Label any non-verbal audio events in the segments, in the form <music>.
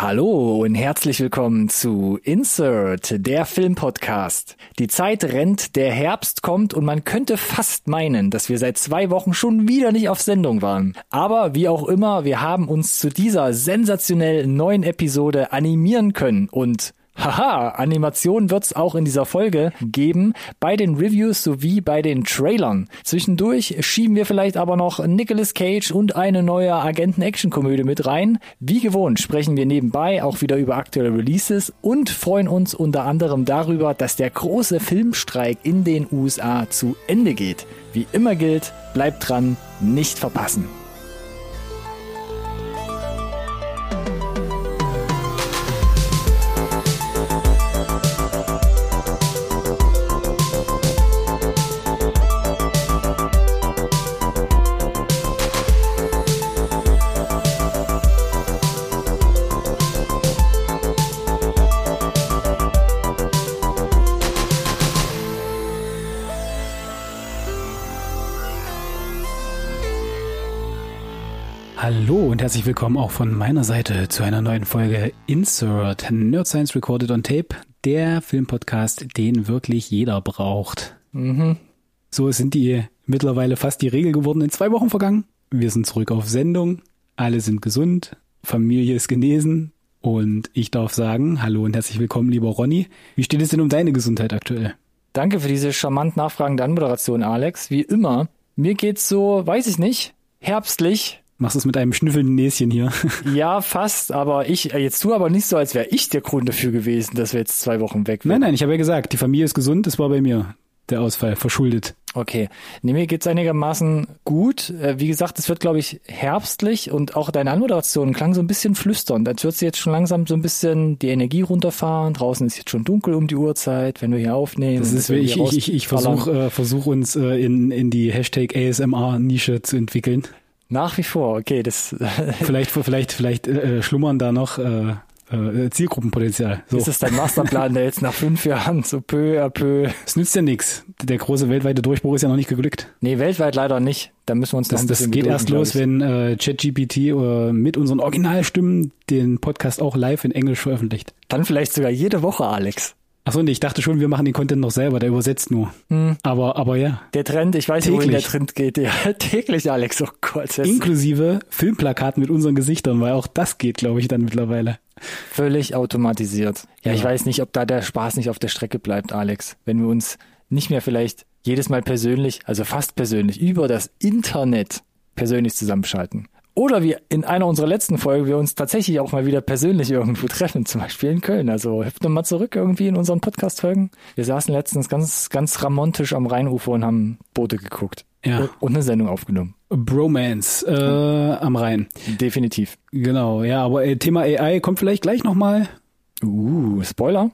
Hallo und herzlich willkommen zu Insert, der Filmpodcast. Die Zeit rennt, der Herbst kommt und man könnte fast meinen, dass wir seit zwei Wochen schon wieder nicht auf Sendung waren. Aber wie auch immer, wir haben uns zu dieser sensationell neuen Episode animieren können und Haha, Animation wird's auch in dieser Folge geben, bei den Reviews sowie bei den Trailern. Zwischendurch schieben wir vielleicht aber noch Nicolas Cage und eine neue Agenten-Action-Komödie mit rein. Wie gewohnt sprechen wir nebenbei auch wieder über aktuelle Releases und freuen uns unter anderem darüber, dass der große Filmstreik in den USA zu Ende geht. Wie immer gilt, bleibt dran, nicht verpassen. Herzlich willkommen auch von meiner Seite zu einer neuen Folge Insert Nerd Science Recorded on Tape, der Filmpodcast, den wirklich jeder braucht. Mhm. So sind die mittlerweile fast die Regel geworden in zwei Wochen vergangen. Wir sind zurück auf Sendung, alle sind gesund, Familie ist genesen und ich darf sagen, hallo und herzlich willkommen, lieber Ronny. Wie steht es denn um deine Gesundheit aktuell? Danke für diese charmant nachfragende Anmoderation, Alex. Wie immer. Mir geht's so, weiß ich nicht, herbstlich, Machst du es mit einem schnüffelnden Näschen hier? <laughs> Ja, fast, aber ich, äh, jetzt tu aber nicht so, als wäre ich der Grund dafür gewesen, dass wir jetzt zwei Wochen weg Nein, nein, ich habe ja gesagt, die Familie ist gesund, das war bei mir der Ausfall, verschuldet. Okay. Nee, mir geht's einigermaßen gut. Äh, Wie gesagt, es wird, glaube ich, herbstlich und auch deine Anmoderation klang so ein bisschen flüsternd. Als würdest du jetzt schon langsam so ein bisschen die Energie runterfahren. Draußen ist jetzt schon dunkel um die Uhrzeit, wenn wir hier aufnehmen. Das ist, ich, ich, ich, ich versuche äh, versuch uns äh, in, in die Hashtag ASMR-Nische zu entwickeln. Nach wie vor, okay, das <laughs> Vielleicht, vielleicht, vielleicht äh, schlummern da noch äh, äh, Zielgruppenpotenzial. So. ist es dein Masterplan, der jetzt nach fünf Jahren so peu à peu. Es nützt ja nichts. Der große weltweite Durchbruch ist ja noch nicht geglückt. Nee, weltweit leider nicht. Da müssen wir uns Das, das geht erst los, wenn äh, ChatGPT äh, mit unseren Originalstimmen den Podcast auch live in Englisch veröffentlicht. Dann vielleicht sogar jede Woche, Alex. Achso, nee, ich dachte schon, wir machen den Content noch selber, der übersetzt nur. Aber, aber ja. Der Trend, ich weiß nicht, wohin der. Trend geht. Ja, <laughs> täglich, Alex. Oh Gott, Inklusive Filmplakaten mit unseren Gesichtern, weil auch das geht, glaube ich, dann mittlerweile. völlig automatisiert. Ja, ich Ja. weiß nicht, ob da der Spaß nicht auf der Strecke bleibt, Alex. Wenn wir uns nicht mehr vielleicht jedes Mal persönlich, also fast persönlich, über das Internet persönlich zusammenschalten. Oder wie in einer unserer letzten Folgen wir uns tatsächlich auch mal wieder persönlich irgendwo <laughs> treffen, zum Beispiel in Köln. Also hüpft nochmal zurück irgendwie in unseren Podcast-Folgen. Wir saßen letztens ganz, ganz ramontisch am Rheinufer und haben Boote geguckt. Ja. Und- eine Sendung aufgenommen. Bromance äh, am Rhein. Definitiv. Genau, ja, aber äh, Thema AI kommt vielleicht gleich nochmal. Uh, Spoiler?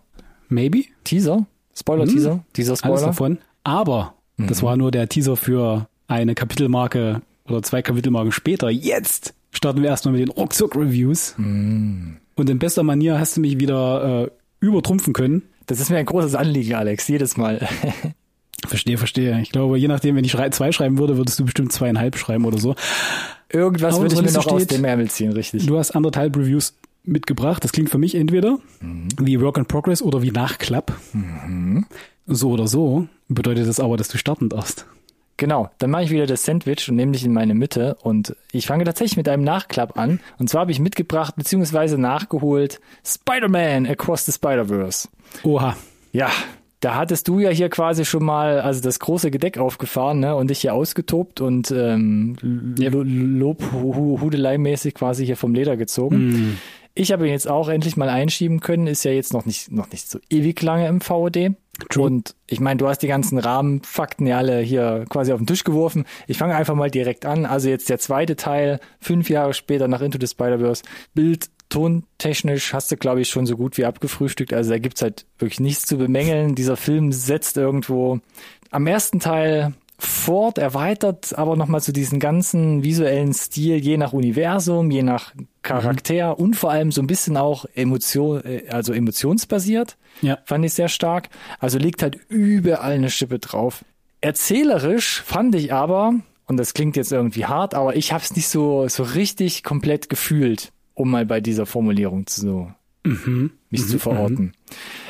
Maybe. Teaser? Spoiler-Teaser? Teaser, Alles Spoiler? davon. Aber das war nur der Teaser für eine Kapitelmarke oder zwei Kapitelmarken später. Jetzt starten wir erstmal mit den Ruckzuck-Reviews. Und in bester Manier hast du mich wieder äh, übertrumpfen können. Das ist mir ein großes Anliegen, Alex, jedes Mal. <laughs> Verstehe, verstehe. Ich glaube, je nachdem, wenn ich zwei schreiben würde, würdest du bestimmt zweieinhalb schreiben oder so. Irgendwas würde ich mir noch aus steht- dem Ärmel ziehen, richtig. Du hast anderthalb Reviews mitgebracht. Das klingt für mich entweder wie Work in Progress oder wie Nachklapp. So oder so bedeutet das aber, dass du starten darfst. Genau, dann mache ich wieder das Sandwich und nehme dich in meine Mitte und ich fange tatsächlich mit einem Nachklapp an. Und zwar habe ich mitgebracht bzw. nachgeholt Spider-Man Across the Spider-Verse. Oha. Ja, da hattest du ja hier quasi schon mal also das große Gedeck aufgefahren ne, und dich hier ausgetobt und ähm, Lo- Lob Hu- Hudelei-mäßig quasi hier vom Leder gezogen. Ich habe ihn jetzt auch endlich mal einschieben können, ist ja jetzt noch nicht, noch nicht so ewig lange im VOD. True. Und ich meine, du hast die ganzen Rahmenfakten ja alle hier quasi auf den Tisch geworfen. Ich fange einfach mal direkt an. Also jetzt der zweite Teil, fünf Jahre später nach Into the Spider-Verse. Bild, tontechnisch hast du, glaube ich, schon so gut wie abgefrühstückt. Also da gibt's halt wirklich nichts zu bemängeln. Dieser Film setzt irgendwo am ersten Teil fort, erweitert aber nochmal zu diesen ganzen visuellen Stil, je nach Universum, je nach Charakter und vor allem so ein bisschen auch Emotion, äh, also emotionsbasiert. Ja. Fand ich sehr stark. Also liegt halt überall eine Schippe drauf. Erzählerisch fand ich aber, und das klingt jetzt irgendwie hart, aber ich habe es nicht so, so richtig komplett gefühlt. um mal bei dieser Formulierung zu, Mhm. mich Mhm, zu verorten.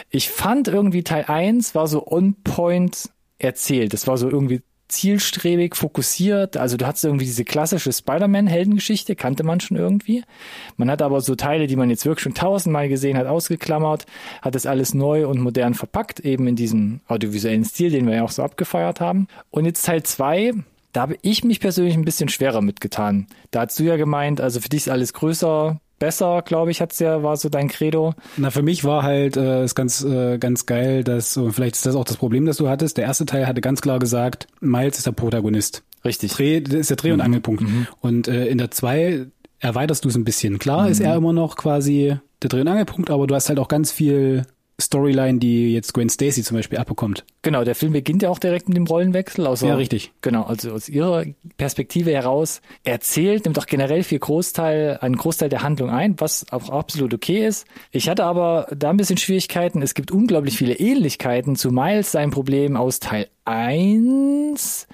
Ich fand irgendwie Teil 1 war so on point erzählt. Das war so irgendwie zielstrebig, fokussiert. Also du hattest irgendwie diese klassische Spider-Man-Heldengeschichte, kannte man schon irgendwie. Man hat aber so Teile, die man jetzt wirklich schon tausendmal gesehen hat, ausgeklammert, hat das alles neu und modern verpackt, eben in diesem audiovisuellen Stil, den wir ja auch so abgefeiert haben. Und jetzt Teil 2, da habe ich mich persönlich ein bisschen schwerer mitgetan. Da hast du ja gemeint, also für dich ist alles größer, besser, glaube ich, hat's ja, war so dein Credo. Na, für mich war halt äh, ist ganz äh, ganz geil, dass und vielleicht ist das auch das Problem, das du hattest. Der erste Teil hatte ganz klar gesagt, Miles ist der Protagonist. Richtig. Dreh, das ist der Dreh- und Angelpunkt. Und äh, in der zwei erweiterst du es ein bisschen. Klar ist er immer noch quasi der Dreh- und Angelpunkt, aber du hast halt auch ganz viel Storyline, die jetzt Gwen Stacy zum Beispiel abbekommt. Genau, der Film beginnt ja auch direkt mit dem Rollenwechsel. Also, Ja, richtig. Genau, also aus ihrer Perspektive heraus erzählt, nimmt auch generell viel Großteil, einen Großteil der Handlung ein, was auch absolut okay ist. Ich hatte aber da ein bisschen Schwierigkeiten. Es gibt unglaublich viele Ähnlichkeiten zu Miles, sein Problem aus Teil 1.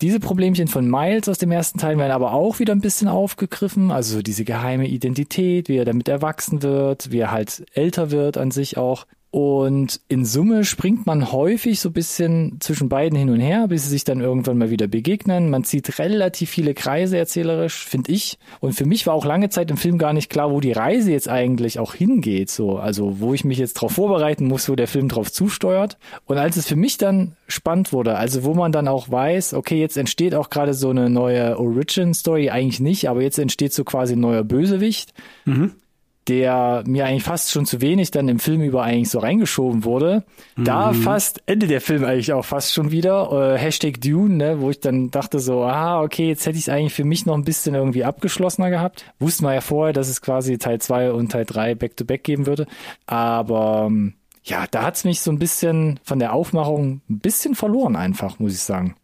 Diese Problemchen von Miles aus dem ersten Teil werden aber auch wieder ein bisschen aufgegriffen. Also diese geheime Identität, wie er damit erwachsen wird, wie er halt älter wird an sich auch. Und in Summe springt man häufig so ein bisschen zwischen beiden hin und her, bis sie sich dann irgendwann mal wieder begegnen. Man zieht relativ viele Kreise erzählerisch, finde ich. Und für mich war auch lange Zeit im Film gar nicht klar, wo die Reise jetzt eigentlich auch hingeht. So, also wo ich mich jetzt drauf vorbereiten muss, wo der Film drauf zusteuert. Und als es für mich dann spannend wurde, also wo man dann auch weiß, okay, jetzt entsteht auch gerade so eine neue Origin-Story, eigentlich nicht, aber jetzt entsteht so quasi ein neuer Bösewicht der mir eigentlich fast schon zu wenig dann im Film über eigentlich so reingeschoben wurde. Da fast endet der Film eigentlich auch fast schon wieder. Äh, Hashtag Dune, ne, wo ich dann dachte so, ah, okay, jetzt hätte ich es eigentlich für mich noch ein bisschen irgendwie abgeschlossener gehabt. Wussten wir ja vorher, dass es quasi Teil 2 und Teil 3 back-to-back geben würde. Aber ähm, ja, da hat's mich so ein bisschen von der Aufmachung ein bisschen verloren einfach, muss ich sagen.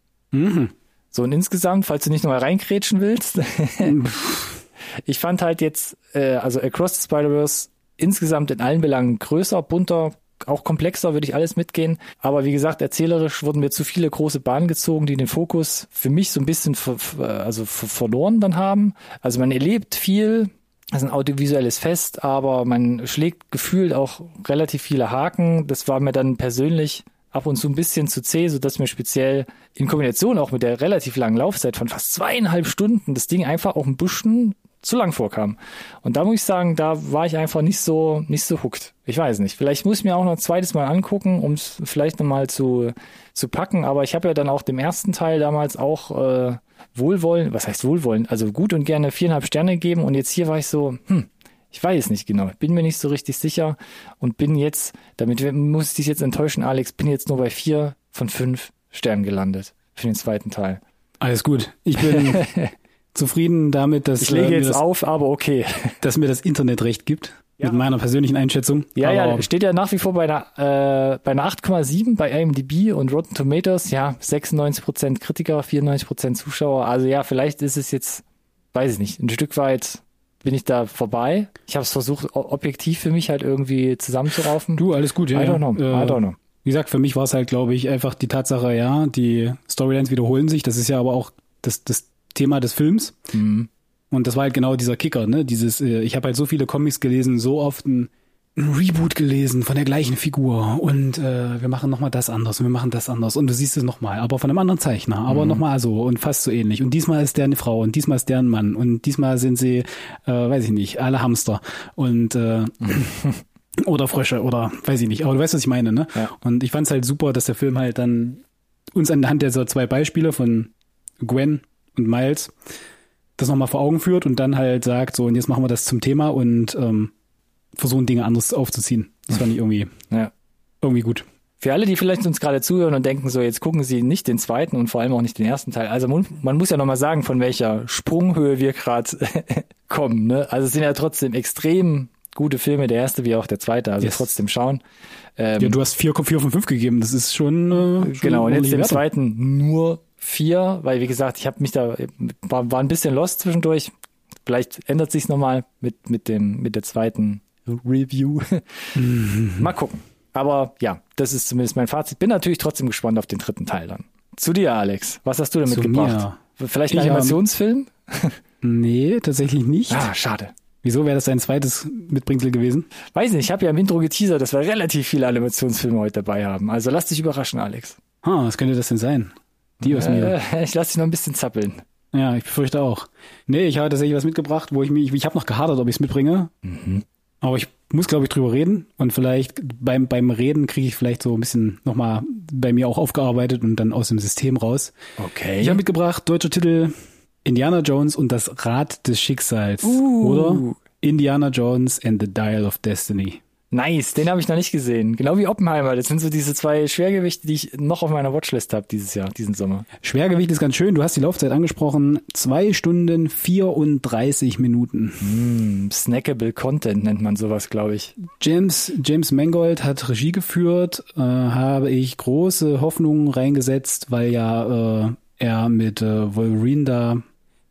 So und insgesamt, falls du nicht nochmal reinkrätschen willst, <laughs> ich fand halt jetzt, äh, also Across the Spider-Verse insgesamt in allen Belangen größer, bunter, auch komplexer, würde ich alles mitgehen. Aber wie gesagt, erzählerisch wurden mir zu viele große Bahnen gezogen, die den Fokus für mich so ein bisschen ver, also ver verloren dann haben. Also man erlebt viel, das ist ein audiovisuelles Fest, aber man schlägt gefühlt auch relativ viele Haken. Das war mir dann persönlich ab und zu ein bisschen zu zäh, so dass mir speziell in Kombination auch mit der relativ langen Laufzeit von fast zweieinhalb Stunden das Ding einfach auch ein bisschen zu lang vorkam. Und da muss ich sagen, da war ich einfach nicht so, nicht so hooked. Ich weiß nicht. Vielleicht muss ich mir auch noch ein zweites Mal angucken, um es vielleicht nochmal zu, zu packen. Aber ich habe ja dann auch dem ersten Teil damals auch äh, Wohlwollen, was heißt Wohlwollen? Also gut und gerne viereinhalb Sterne gegeben. Und jetzt hier war ich so, hm, ich weiß nicht genau. Bin mir nicht so richtig sicher und bin jetzt, damit muss ich dich jetzt enttäuschen, Alex, bin jetzt nur bei vier von fünf Sternen gelandet für den zweiten Teil. Alles gut. Ich bin <laughs> zufrieden damit, dass, Ich lege äh, jetzt das, auf, aber okay. <laughs> dass mir das Internet recht gibt. Mit meiner persönlichen Einschätzung. Ja, Aber ja, steht ja nach wie vor bei einer, äh, bei einer 8,7 bei IMDb und Rotten Tomatoes. Ja, 96% Kritiker, 94% Zuschauer. Also ja, vielleicht ist es jetzt, weiß ich nicht, ein Stück weit bin ich da vorbei. Ich habe es versucht, objektiv für mich halt irgendwie zusammenzuraufen. Du, alles gut, ja. I don't know, ja. I don't know. Wie gesagt, für mich war es halt, glaube ich, einfach die Tatsache, ja, die Storylines wiederholen sich. Das ist ja aber auch das, das Thema des Films. Mhm. Und das war halt genau dieser Kicker, ne? Dieses, äh, ich habe halt so viele Comics gelesen, so oft ein, ein Reboot gelesen von der gleichen Figur und äh, wir machen nochmal das anders und wir machen das anders und du siehst es nochmal, aber von einem anderen Zeichner, aber nochmal so und fast so ähnlich. Und diesmal ist der eine Frau und diesmal ist der ein Mann und diesmal sind sie, äh, weiß ich nicht, alle Hamster und äh, <laughs> oder Frösche oder weiß ich nicht, aber du weißt, was ich meine, ne? Ja. Und ich fand es halt super, dass der Film halt dann uns anhand dieser zwei Beispiele von Gwen und Miles das nochmal vor Augen führt und dann halt sagt, so, und jetzt machen wir das zum Thema und ähm, versuchen Dinge anders aufzuziehen. Das fand ich irgendwie, <laughs> Ja. irgendwie gut. Für alle, die vielleicht uns gerade zuhören und denken, so jetzt gucken sie nicht den zweiten und vor allem auch nicht den ersten Teil. Also man, man muss ja nochmal sagen, von welcher Sprunghöhe wir gerade <laughs> kommen. Ne? Also es sind ja trotzdem extrem gute Filme, der erste wie auch der zweite. Also Yes. trotzdem schauen. Ähm, Ja, du hast vier, vier von fünf gegeben, das ist schon, äh, schon genau, und jetzt Werte. zweiten nur vier, weil wie gesagt, ich habe mich da, war, war ein bisschen lost zwischendurch. Vielleicht ändert sich's nochmal mit, mit dem, mit der zweiten Review. Mal gucken. Aber ja, das ist zumindest mein Fazit. Bin natürlich trotzdem gespannt auf den dritten Teil dann. Zu dir, Alex. Was hast du denn Zu mitgebracht? Vielleicht ein Ich, ähm, Animationsfilm? Nee, tatsächlich nicht. Ah, schade. Wieso wäre das dein zweites Mitbringsel gewesen? Weiß nicht, ich habe ja im Intro geteasert, dass wir relativ viele Animationsfilme heute dabei haben. Also lass dich überraschen, Alex. Ah, was könnte das denn sein? Die aus mir. Äh, ich lass dich noch ein bisschen zappeln. Ja, ich befürchte auch. Nee, ich habe tatsächlich was mitgebracht, wo ich mich, ich habe noch gehadert, ob ich es mitbringe. Aber ich muss, glaube ich, drüber reden und vielleicht beim, beim Reden kriege ich vielleicht so ein bisschen nochmal bei mir auch aufgearbeitet und dann aus dem System raus. Okay. Ich habe mitgebracht, deutscher Titel Indiana Jones und das Rad des Schicksals. Uh. Oder Indiana Jones and the Dial of Destiny. Nice, den habe ich noch nicht gesehen. Genau wie Oppenheimer. Das sind so diese zwei Schwergewichte, die ich noch auf meiner Watchlist habe dieses Jahr, diesen Sommer. Schwergewicht ist ganz schön. Du hast die Laufzeit angesprochen. Zwei Stunden 34 Minuten. Hm, snackable Content nennt man sowas, glaube ich. James, James Mangold hat Regie geführt, äh, habe ich große Hoffnungen reingesetzt, weil ja äh, er mit äh, Wolverine da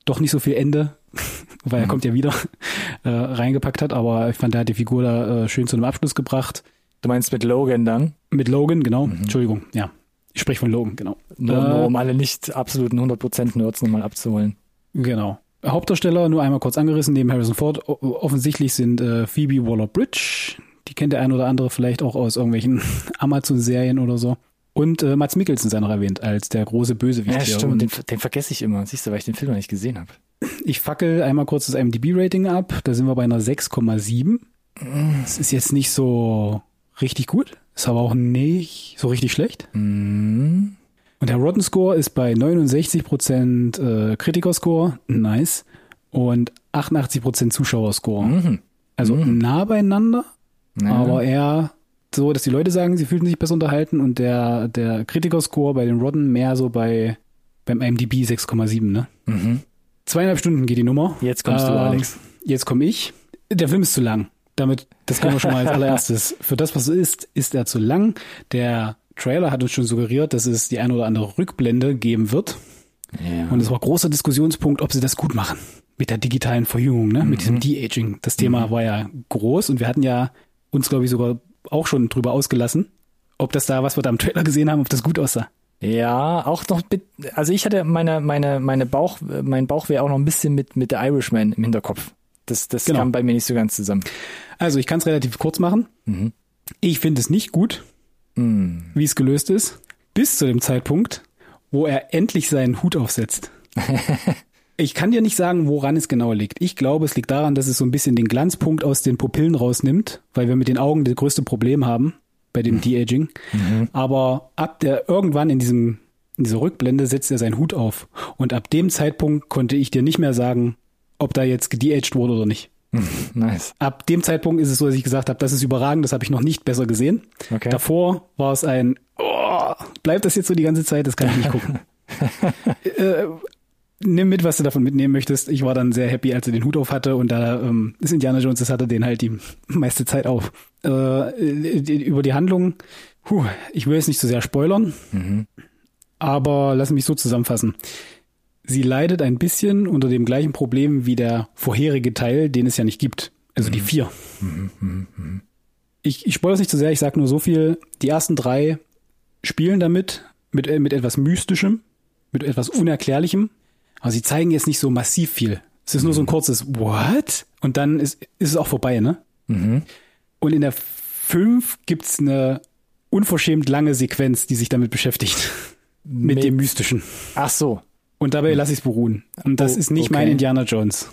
doch nicht so viel Ende, <laughs> weil er kommt ja wieder, <laughs> äh, reingepackt hat, aber ich fand, er hat die Figur da äh, schön zu einem Abschluss gebracht. Du meinst mit Logan dann? Mit Logan, genau. Entschuldigung, ja. Ich spreche von Logan, genau. Nur, Äh, nur um alle nicht absoluten 100% Nerds nochmal abzuholen. Genau. Hauptdarsteller, nur einmal kurz angerissen, neben Harrison Ford, offensichtlich sind äh, Phoebe Waller-Bridge, die kennt der ein oder andere vielleicht auch aus irgendwelchen <laughs> Amazon-Serien oder so. Und äh, Mats Mikkelsen sei noch erwähnt, als der große Bösewicht. Ja, stimmt, den, den vergesse ich immer. Siehst du, weil ich den Film noch nicht gesehen habe. Ich fackel einmal kurz das IMDb-Rating ab, da sind wir bei einer 6,7. Das ist jetzt nicht so richtig gut, ist aber auch nicht so richtig schlecht. Mhm. Und der Rotten Score ist bei 69% äh, Kritikerscore, nice, und 88% Zuschauerscore. Mhm. Also nah beieinander, Ja. aber eher so, dass die Leute sagen, sie fühlten sich besser unterhalten und der, der Kritikerscore bei den Rotten mehr so bei beim IMDb 6,7, ne? Mhm. Zweieinhalb Stunden geht die Nummer. Jetzt kommst du, Ähm, Alex. Jetzt komme ich. Der Film ist zu lang. Damit, das können wir schon mal als <laughs> allererstes. Für das, was es ist, ist er zu lang. Der Trailer hat uns schon suggeriert, dass es die ein oder andere Rückblende geben wird. Ja. Und es war großer Diskussionspunkt, ob sie das gut machen. Mit der digitalen Verjüngung, ne? mit diesem De-Aging. Das Thema war ja groß und wir hatten ja uns, glaube ich, sogar auch schon drüber ausgelassen, ob das da, was wir da im Trailer gesehen haben, ob das gut aussah. Ja, auch noch mit, also ich hatte meine, meine, meine Bauch, mein Bauch wäre auch noch ein bisschen mit, mit der Irishman im Hinterkopf. Das, das Genau. kam bei mir nicht so ganz zusammen. Also ich kann es relativ kurz machen. Ich finde es nicht gut, wie es gelöst ist, bis zu dem Zeitpunkt, wo er endlich seinen Hut aufsetzt. <laughs> ich kann dir nicht sagen, woran es genau liegt. Ich glaube, es liegt daran, dass es so ein bisschen den Glanzpunkt aus den Pupillen rausnimmt, weil wir mit den Augen das größte Problem haben bei dem De-Aging. Aber ab der irgendwann in diesem in dieser Rückblende setzt er seinen Hut auf und ab dem Zeitpunkt konnte ich dir nicht mehr sagen, ob da jetzt gedeaged wurde oder nicht. <laughs> Nice. Ab dem Zeitpunkt ist es so, dass ich gesagt habe, das ist überragend, das habe ich noch nicht besser gesehen. Okay. Davor war es ein, oh, bleibt das jetzt so die ganze Zeit, das kann ich nicht gucken. <laughs> äh, nimm mit, was du davon mitnehmen möchtest. Ich war dann sehr happy, als er den Hut auf hatte und da ähm, ist Indiana Jones, das hatte den halt die meiste Zeit auf. Äh, über die Handlung, puh, ich will jetzt nicht zu sehr spoilern, aber lass mich so zusammenfassen. Sie leidet ein bisschen unter dem gleichen Problem wie der vorherige Teil, den es ja nicht gibt. Also die vier. Ich, ich spoilere es nicht zu sehr, ich sage nur so viel. Die ersten drei spielen damit, mit, mit etwas Mystischem, mit etwas Unerklärlichem. Aber sie zeigen jetzt nicht so massiv viel. Es ist nur so ein kurzes What? Und dann ist, ist es auch vorbei, ne? Und in der fünf gibt's eine unverschämt lange Sequenz, die sich damit beschäftigt. <laughs> mit, Mit- dem Mystischen. Ach so. Und dabei lasse ich es beruhen. Und das Oh, ist nicht okay. mein Indiana Jones.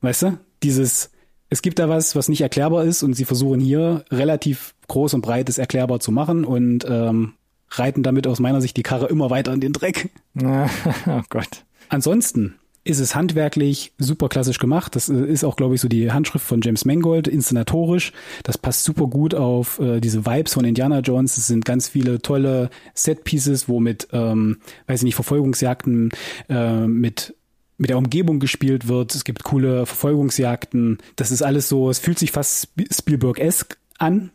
Weißt du? Dieses, es gibt da was, was nicht erklärbar ist und sie versuchen hier relativ groß und breit es erklärbar zu machen und ähm, reiten damit aus meiner Sicht die Karre immer weiter in den Dreck. <laughs> oh Gott. Ansonsten ist es handwerklich super klassisch gemacht. Das äh, ist auch, glaube ich, so die Handschrift von James Mangold, inszenatorisch. Das passt super gut auf äh, diese Vibes von Indiana Jones. Es sind ganz viele tolle Set-Pieces, wo mit, ähm, weiß ich nicht, Verfolgungsjagden, äh, mit mit der Umgebung gespielt wird. Es gibt coole Verfolgungsjagden. Das ist alles so, es fühlt sich fast Sp- Spielberg-esque an,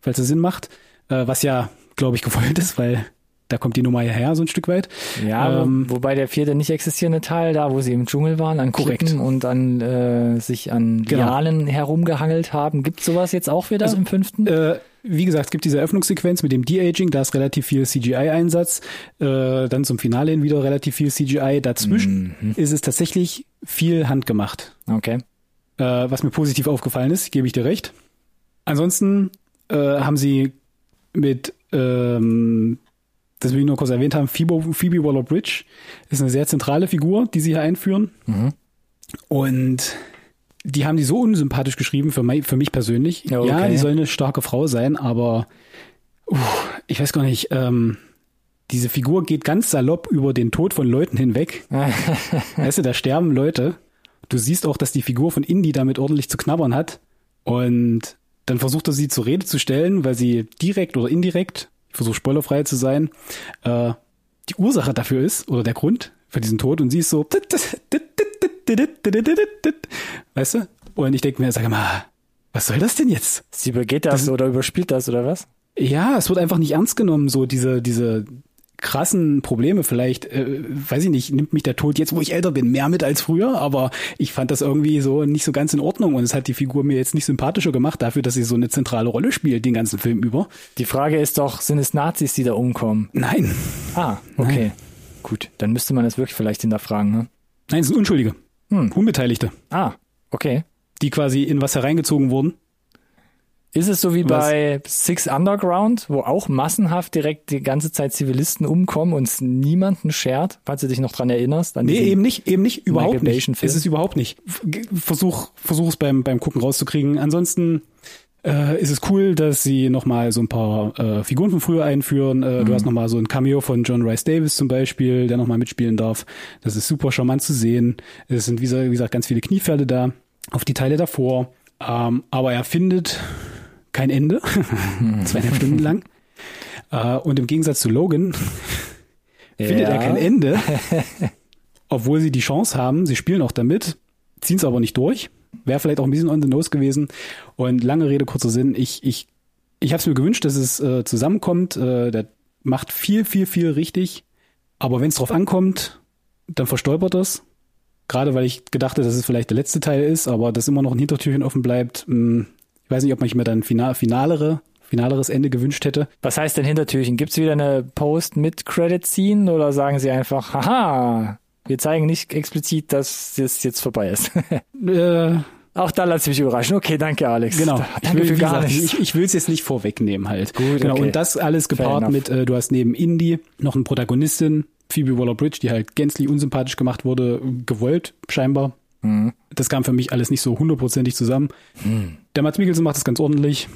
falls es Sinn macht. Äh, was ja, glaube ich, gewollt ist, weil da kommt die Nummer ja her, so ein Stück weit. Ja, Ähm, wo, wobei der vierte nicht existierende Teil, da wo sie im Dschungel waren, an Korrekt. Klippen und an äh, sich an Genau. Lianen herumgehangelt haben. Gibt sowas jetzt auch wieder Also, im fünften? Äh, wie gesagt, es gibt diese Eröffnungssequenz mit dem De-Aging, da ist relativ viel CGI-Einsatz. Äh, dann zum Finale hin wieder relativ viel CGI. Dazwischen ist es tatsächlich viel handgemacht. Okay. äh, was mir positiv aufgefallen ist, gebe ich dir recht. Ansonsten äh, haben sie mit, ähm, das will ich nur kurz erwähnt haben, Phoebe, Phoebe Waller-Bridge ist eine sehr zentrale Figur, die sie hier einführen. Und die haben die so unsympathisch geschrieben für, mich, für mich persönlich. Ja, Ja, okay. die soll eine starke Frau sein, aber uh, ich weiß gar nicht, ähm, diese Figur geht ganz salopp über den Tod von Leuten hinweg. <laughs> weißt du, da sterben Leute. Du siehst auch, dass die Figur von Indy damit ordentlich zu knabbern hat. Und dann versucht er sie zur Rede zu stellen, weil sie direkt oder indirekt, versuche spoilerfrei zu sein, äh, die Ursache dafür ist oder der Grund für diesen Tod. Und sie ist so, weißt du? Und ich denke mir, sag mal, was soll das denn jetzt? Sie übergeht das, Das- oder überspielt das oder was? Ja, es wird einfach nicht ernst genommen, so diese, diese krassen Probleme vielleicht, äh, weiß ich nicht, nimmt mich der Tod jetzt, wo ich älter bin, mehr mit als früher, aber ich fand das irgendwie so nicht so ganz in Ordnung und es hat die Figur mir jetzt nicht sympathischer gemacht dafür, dass sie so eine zentrale Rolle spielt den ganzen Film über. Die Frage ist doch, sind es Nazis, die da umkommen? Nein, Ah, okay. Gut, dann müsste man das wirklich vielleicht hinterfragen, ne? nein, es sind Unschuldige, Hm. Unbeteiligte, Ah, okay. die quasi in was hereingezogen wurden. Ist es so wie Was? bei Six Underground, wo auch massenhaft direkt die ganze Zeit Zivilisten umkommen und es niemanden schert, falls du dich noch dran erinnerst? An Nee, eben nicht, eben nicht, überhaupt nicht. Bay-Film? Es ist überhaupt nicht. Versuch, versuch es beim, beim Gucken rauszukriegen. Ansonsten äh, ist es cool, dass sie nochmal so ein paar äh, Figuren von früher einführen. Äh, Du hast nochmal so ein Cameo von John Rice Davis zum Beispiel, der nochmal mitspielen darf. Das ist super charmant zu sehen. Es sind, wie gesagt, ganz viele Kniepferde da auf die Teile davor. Ähm, aber er findet kein Ende. <laughs> Zweieinhalb Stunden lang. Äh, und im Gegensatz zu Logan <laughs> findet Ja. er kein Ende. <laughs> Obwohl sie die Chance haben, sie spielen auch damit, ziehen es aber nicht durch. Wäre vielleicht auch ein bisschen on the nose gewesen. Und lange Rede, kurzer Sinn, ich, ich, ich habe es mir gewünscht, dass es äh, zusammenkommt. Äh, der macht viel, viel, viel richtig. Aber wenn es drauf ankommt, dann verstolpert es. Gerade weil ich gedacht hätte, dass es vielleicht der letzte Teil ist, aber dass immer noch ein Hintertürchen offen bleibt. Mh, ich weiß nicht, ob man mir dann final, finalere, finaleres Ende gewünscht hätte. Was heißt denn Hintertürchen? Gibt's wieder eine Post mit Credit Scene oder sagen sie einfach, haha, wir zeigen nicht explizit, dass das jetzt vorbei ist? <laughs> Äh, Auch da lass mich überraschen. Okay, danke Alex. Genau. Danke ich will, gar gesagt, nichts. Ich, ich will es jetzt nicht vorwegnehmen halt. Gut, genau. okay. Und das alles gepaart mit, äh, du hast neben Indy noch eine Protagonistin, Phoebe Waller-Bridge, die halt gänzlich unsympathisch gemacht wurde, gewollt scheinbar. Mhm. Das kam für mich alles nicht so hundertprozentig zusammen. Der Mats Mikkelsen macht das ganz ordentlich.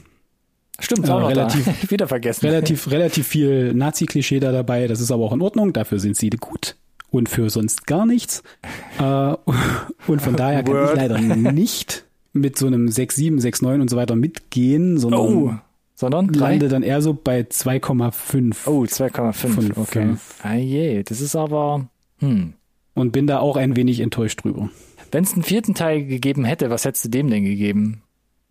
Stimmt, äh, auch noch relativ- da. <laughs> Wieder vergessen. Relativ, relativ viel Nazi-Klischee da dabei. Das ist aber auch in Ordnung. Dafür sind sie gut. Und für sonst gar nichts. Äh, <laughs> und von daher kann Word. ich leider nicht mit so einem 6, 7, 6, 9 und so weiter mitgehen, sondern Oh, sondern lande dann eher so bei 2,5 Oh, 2,5. Von Okay. fünf. Ah je, das ist aber, hm. und bin da auch ein wenig enttäuscht drüber. Wenn es einen vierten Teil gegeben hätte, was hättest du dem denn gegeben?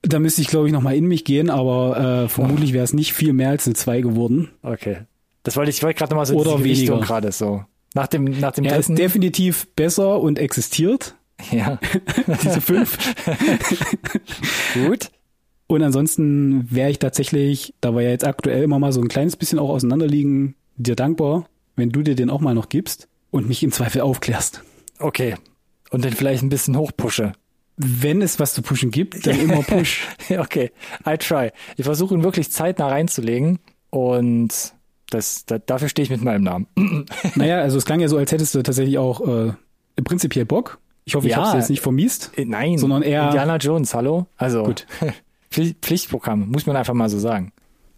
Da müsste ich, glaube ich, nochmal in mich gehen, aber äh, vermutlich wäre es nicht viel mehr als eine 2 geworden. Okay. Das wollte ich, wollte gerade nochmal so Oder Gewichtung weniger. gerade so. Nach dem, nach dem Er ist dritten. definitiv besser und existiert, ja. <laughs> diese 5. <laughs> Gut. und ansonsten wäre ich tatsächlich, da wir ja jetzt aktuell immer mal so ein kleines bisschen auch auseinanderliegen, dir dankbar, wenn du dir den auch mal noch gibst und mich im Zweifel aufklärst. Okay. Und den vielleicht ein bisschen hochpushe. Wenn es was zu pushen gibt, dann <laughs> immer push. okay. I try. Ich versuche ihn wirklich zeitnah reinzulegen und das, da, dafür stehe ich mit meinem Namen. <laughs> naja, also es klang ja so, als hättest du tatsächlich auch äh, prinzipiell Bock. Ich hoffe, ich Ja. habe es jetzt nicht vermiest. Äh, Nein. Sondern eher- Indiana Jones, hallo? Also. Gut. <laughs> Pfli- Pflichtprogramm, muss man einfach mal so sagen.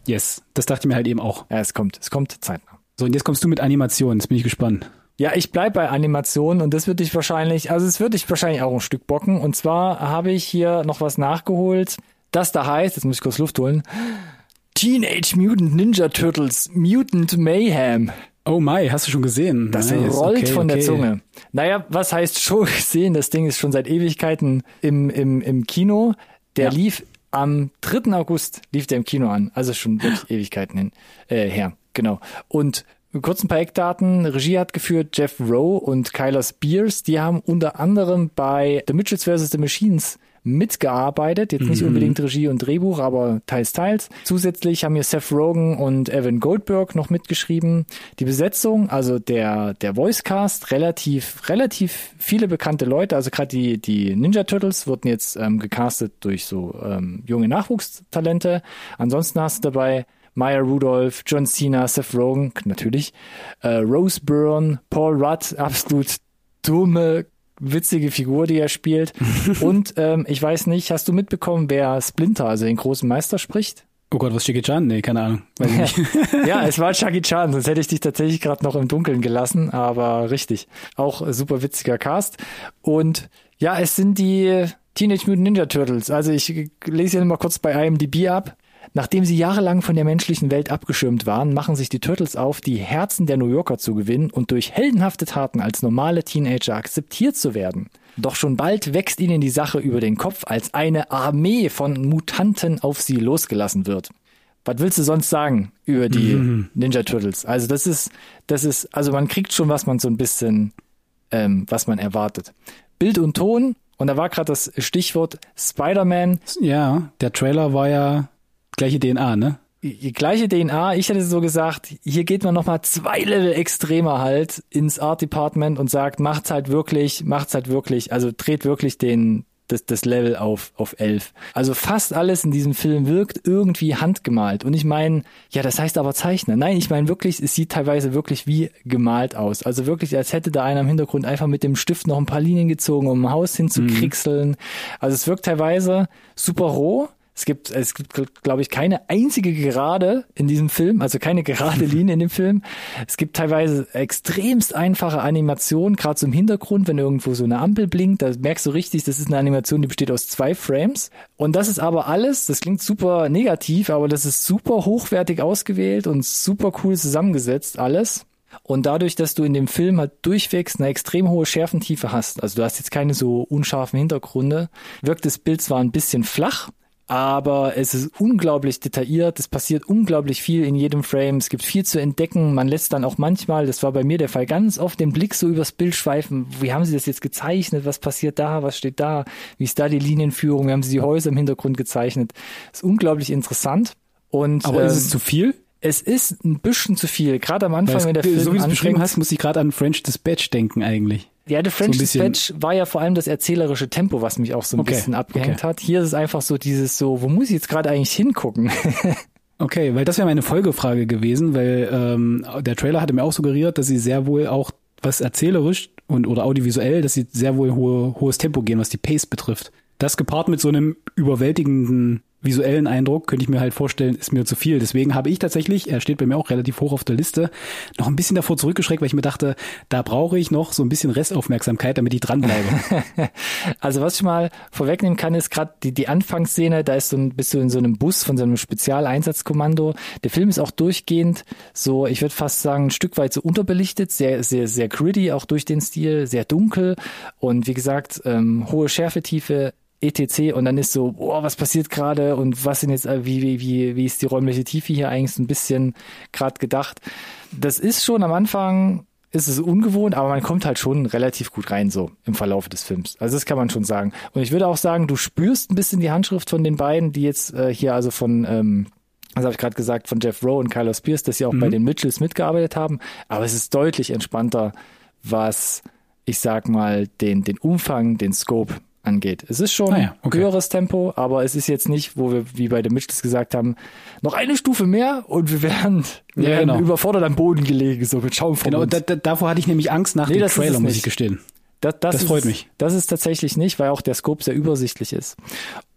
Yes, das dachte ich mir halt eben auch. Ja, es kommt, es kommt zeitnah. So, und jetzt kommst du mit Animationen, jetzt bin ich gespannt. Ja, ich bleib bei Animationen und das wird dich wahrscheinlich, also es wird dich wahrscheinlich auch ein Stück bocken. Und zwar habe ich hier noch was nachgeholt, das da heißt, jetzt muss ich kurz Luft holen, Teenage Mutant Ninja Turtles Mutant Mayhem. Oh my, hast du schon gesehen? Das Nice, rollt okay, von der okay. Zunge. Naja, was heißt schon <laughs> gesehen? Das Ding ist schon seit Ewigkeiten im, im, im Kino. Der Ja. lief am 3. August, lief der im Kino an. Also schon wirklich <gasps> Ewigkeiten hin, äh, her. Genau. Und kurz ein paar Eckdaten. Regie hat geführt Jeff Rowe und Kyler Spears. Die haben unter anderem bei The Mitchells vs. The Machines mitgearbeitet. Jetzt nicht Mhm. unbedingt Regie und Drehbuch, aber teils, teils. Zusätzlich haben hier Seth Rogen und Evan Goldberg noch mitgeschrieben. Die Besetzung, also der, der Voicecast, relativ, relativ viele bekannte Leute. Also gerade die, die Ninja Turtles wurden jetzt ähm, gecastet durch so ähm, junge Nachwuchstalente. Ansonsten hast du dabei Maya Rudolph, John Cena, Seth Rogen, natürlich, äh, Rose Byrne, Paul Rudd, absolut dumme, witzige Figur, die er spielt. <laughs> Und ähm, ich weiß nicht, hast du mitbekommen, wer Splinter, also den großen Meister, spricht? Oh Gott, was Jackie Chan? Nee, keine Ahnung. <laughs> Ja, es war <laughs> Chucky Chan, sonst hätte ich dich tatsächlich gerade noch im Dunkeln gelassen, aber richtig. Auch super witziger Cast. Und ja, es sind die Teenage Mutant Ninja Turtles. Also ich lese hier mal kurz bei IMDb ab. Nachdem sie jahrelang von der menschlichen Welt abgeschirmt waren, machen sich die Turtles auf, die Herzen der New Yorker zu gewinnen und durch heldenhafte Taten als normale Teenager akzeptiert zu werden. Doch schon bald wächst ihnen die Sache über den Kopf, als eine Armee von Mutanten auf sie losgelassen wird. Was willst du sonst sagen über die Ninja Turtles? Also das ist, das ist, also man kriegt schon, was man so ein bisschen, ähm, was man erwartet. Bild und Ton, und da war gerade das Stichwort Spider-Man, ja, der Trailer war ja gleiche DNA, ne? die gleiche DNA. Ich hätte so gesagt, hier geht man nochmal zwei Level extremer halt ins Art Department und sagt, macht's halt wirklich, macht's halt wirklich, also dreht wirklich den, das, das Level auf, auf elf. Also fast alles in diesem Film wirkt irgendwie handgemalt. Und ich meine, ja, das heißt aber Zeichner. Nein, ich meine wirklich, es sieht teilweise wirklich wie gemalt aus. Also wirklich, als hätte da einer im Hintergrund einfach mit dem Stift noch ein paar Linien gezogen, um ein Haus hinzukriegseln. Also es wirkt teilweise super roh. Es gibt, es gibt, glaube ich, keine einzige Gerade in diesem Film, also keine gerade <laughs> Linie in dem Film. Es gibt teilweise extremst einfache Animationen, gerade so im Hintergrund, wenn irgendwo so eine Ampel blinkt, da merkst du richtig, das ist eine Animation, die besteht aus zwei Frames. Und das ist aber alles, das klingt super negativ, aber das ist super hochwertig ausgewählt und super cool zusammengesetzt, alles. Und dadurch, dass du in dem Film halt durchwegs eine extrem hohe Schärfentiefe hast, also du hast jetzt keine so unscharfen Hintergründe, wirkt das Bild zwar ein bisschen flach, aber es ist unglaublich detailliert, es passiert unglaublich viel in jedem Frame, es gibt viel zu entdecken, man lässt dann auch manchmal, das war bei mir der Fall, ganz oft den Blick so übers Bild schweifen, wie haben sie das jetzt gezeichnet, was passiert da, was steht da, wie ist da die Linienführung, wie haben sie die Häuser im Hintergrund gezeichnet, ist unglaublich interessant. Und, Aber ist ähm, es zu viel? es ist ein bisschen zu viel, gerade am Anfang, es, wenn der Film so wie du es beschrieben hast, muss ich gerade an French Dispatch denken eigentlich. Ja, The French So Dispatch war ja vor allem das erzählerische Tempo, was mich auch so ein Okay, bisschen abgehängt okay. hat. Hier ist es einfach so dieses so, wo muss ich jetzt gerade eigentlich hingucken? <laughs> Okay, weil das wäre meine Folgefrage gewesen, weil ähm, der Trailer hatte mir auch suggeriert, dass sie sehr wohl auch was erzählerisch und oder audiovisuell, dass sie sehr wohl hohe, hohes Tempo gehen, was die Pace betrifft. Das gepaart mit so einem überwältigenden visuellen Eindruck, könnte ich mir halt vorstellen, ist mir zu viel. Deswegen habe ich tatsächlich, er steht bei mir auch relativ hoch auf der Liste, noch ein bisschen davor zurückgeschreckt, weil ich mir dachte, da brauche ich noch so ein bisschen Restaufmerksamkeit, damit ich dranbleibe. <laughs> Also was ich mal vorwegnehmen kann, ist gerade die, die Anfangsszene, da ist so ein, bist du in so einem Bus von so einem Spezialeinsatzkommando. Der Film ist auch durchgehend so, ich würde fast sagen, ein Stück weit so unterbelichtet, sehr, sehr, sehr gritty, auch durch den Stil, sehr dunkel und wie gesagt, ähm, hohe Schärfetiefe, etc. Und dann ist so, boah, was passiert gerade und was sind jetzt, äh, wie, wie, wie, wie ist die räumliche Tiefe hier eigentlich so ein bisschen gerade gedacht. Das ist schon am Anfang ist es ungewohnt, aber man kommt halt schon relativ gut rein so im Verlauf des Films. Also das kann man schon sagen. Und ich würde auch sagen, du spürst ein bisschen die Handschrift von den beiden, die jetzt äh, hier also von ähm, das habe ich gerade gesagt, von Jeff Rowe und Kylo Spears, dass sie auch bei den Mitchells mitgearbeitet haben. Aber es ist deutlich entspannter, was ich sag mal den den Umfang, den Scope angeht. Es ist schon Ah ja, okay. höheres Tempo, aber es ist jetzt nicht, wo wir wie bei den Mitchells gesagt haben, noch eine Stufe mehr und wir werden, wir Ja, werden genau. überfordert am Boden gelegen, so mit Schaum vom genau, da, da, davor hatte ich nämlich Angst nach Nee, dem Trailer, muss ich gestehen. Das, das, Das ist, freut mich. Das ist tatsächlich nicht, weil auch der Scope sehr übersichtlich ist.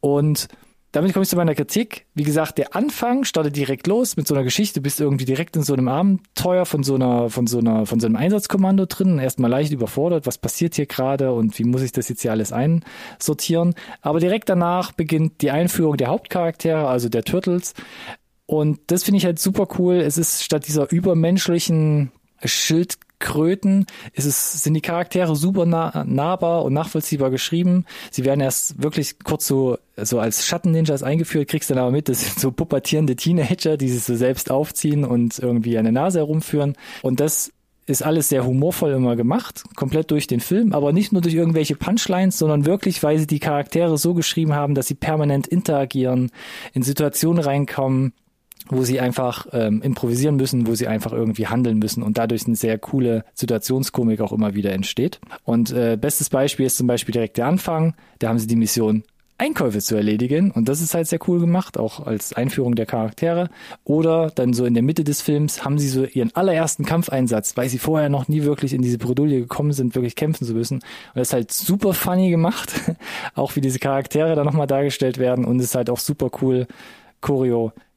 Und damit komme ich zu meiner Kritik. Wie gesagt, der Anfang startet direkt los mit so einer Geschichte. Du bist irgendwie direkt in so einem Abenteuer von so einer, von so einer, von so einem Einsatzkommando drin. Erstmal leicht überfordert. Was passiert hier gerade und wie muss ich das jetzt hier alles einsortieren? Aber direkt danach beginnt die Einführung der Hauptcharaktere, also der Turtles. Und das finde ich halt super cool. Es ist statt dieser übermenschlichen Schildkröten ist es, sind die Charaktere super nah, nahbar und nachvollziehbar geschrieben. Sie werden erst wirklich kurz so, so als Schattenninjas eingeführt, kriegst dann aber mit, das sind so pubertierende Teenager, die sich so selbst aufziehen und irgendwie eine Nase herumführen. Und das ist alles sehr humorvoll immer gemacht, komplett durch den Film, aber nicht nur durch irgendwelche Punchlines, sondern wirklich, weil sie die Charaktere so geschrieben haben, dass sie permanent interagieren, in Situationen reinkommen, wo sie einfach ähm, improvisieren müssen, wo sie einfach irgendwie handeln müssen und dadurch eine sehr coole Situationskomik auch immer wieder entsteht. Und äh, bestes Beispiel ist zum Beispiel direkt der Anfang. Da haben sie die Mission Einkäufe zu erledigen und das ist halt sehr cool gemacht, auch als Einführung der Charaktere. Oder dann so in der Mitte des Films haben sie so ihren allerersten Kampfeinsatz, weil sie vorher noch nie wirklich in diese Bredouille gekommen sind, wirklich kämpfen zu müssen. Und das ist halt super funny gemacht, <laughs> auch wie diese Charaktere da nochmal dargestellt werden und ist halt auch super cool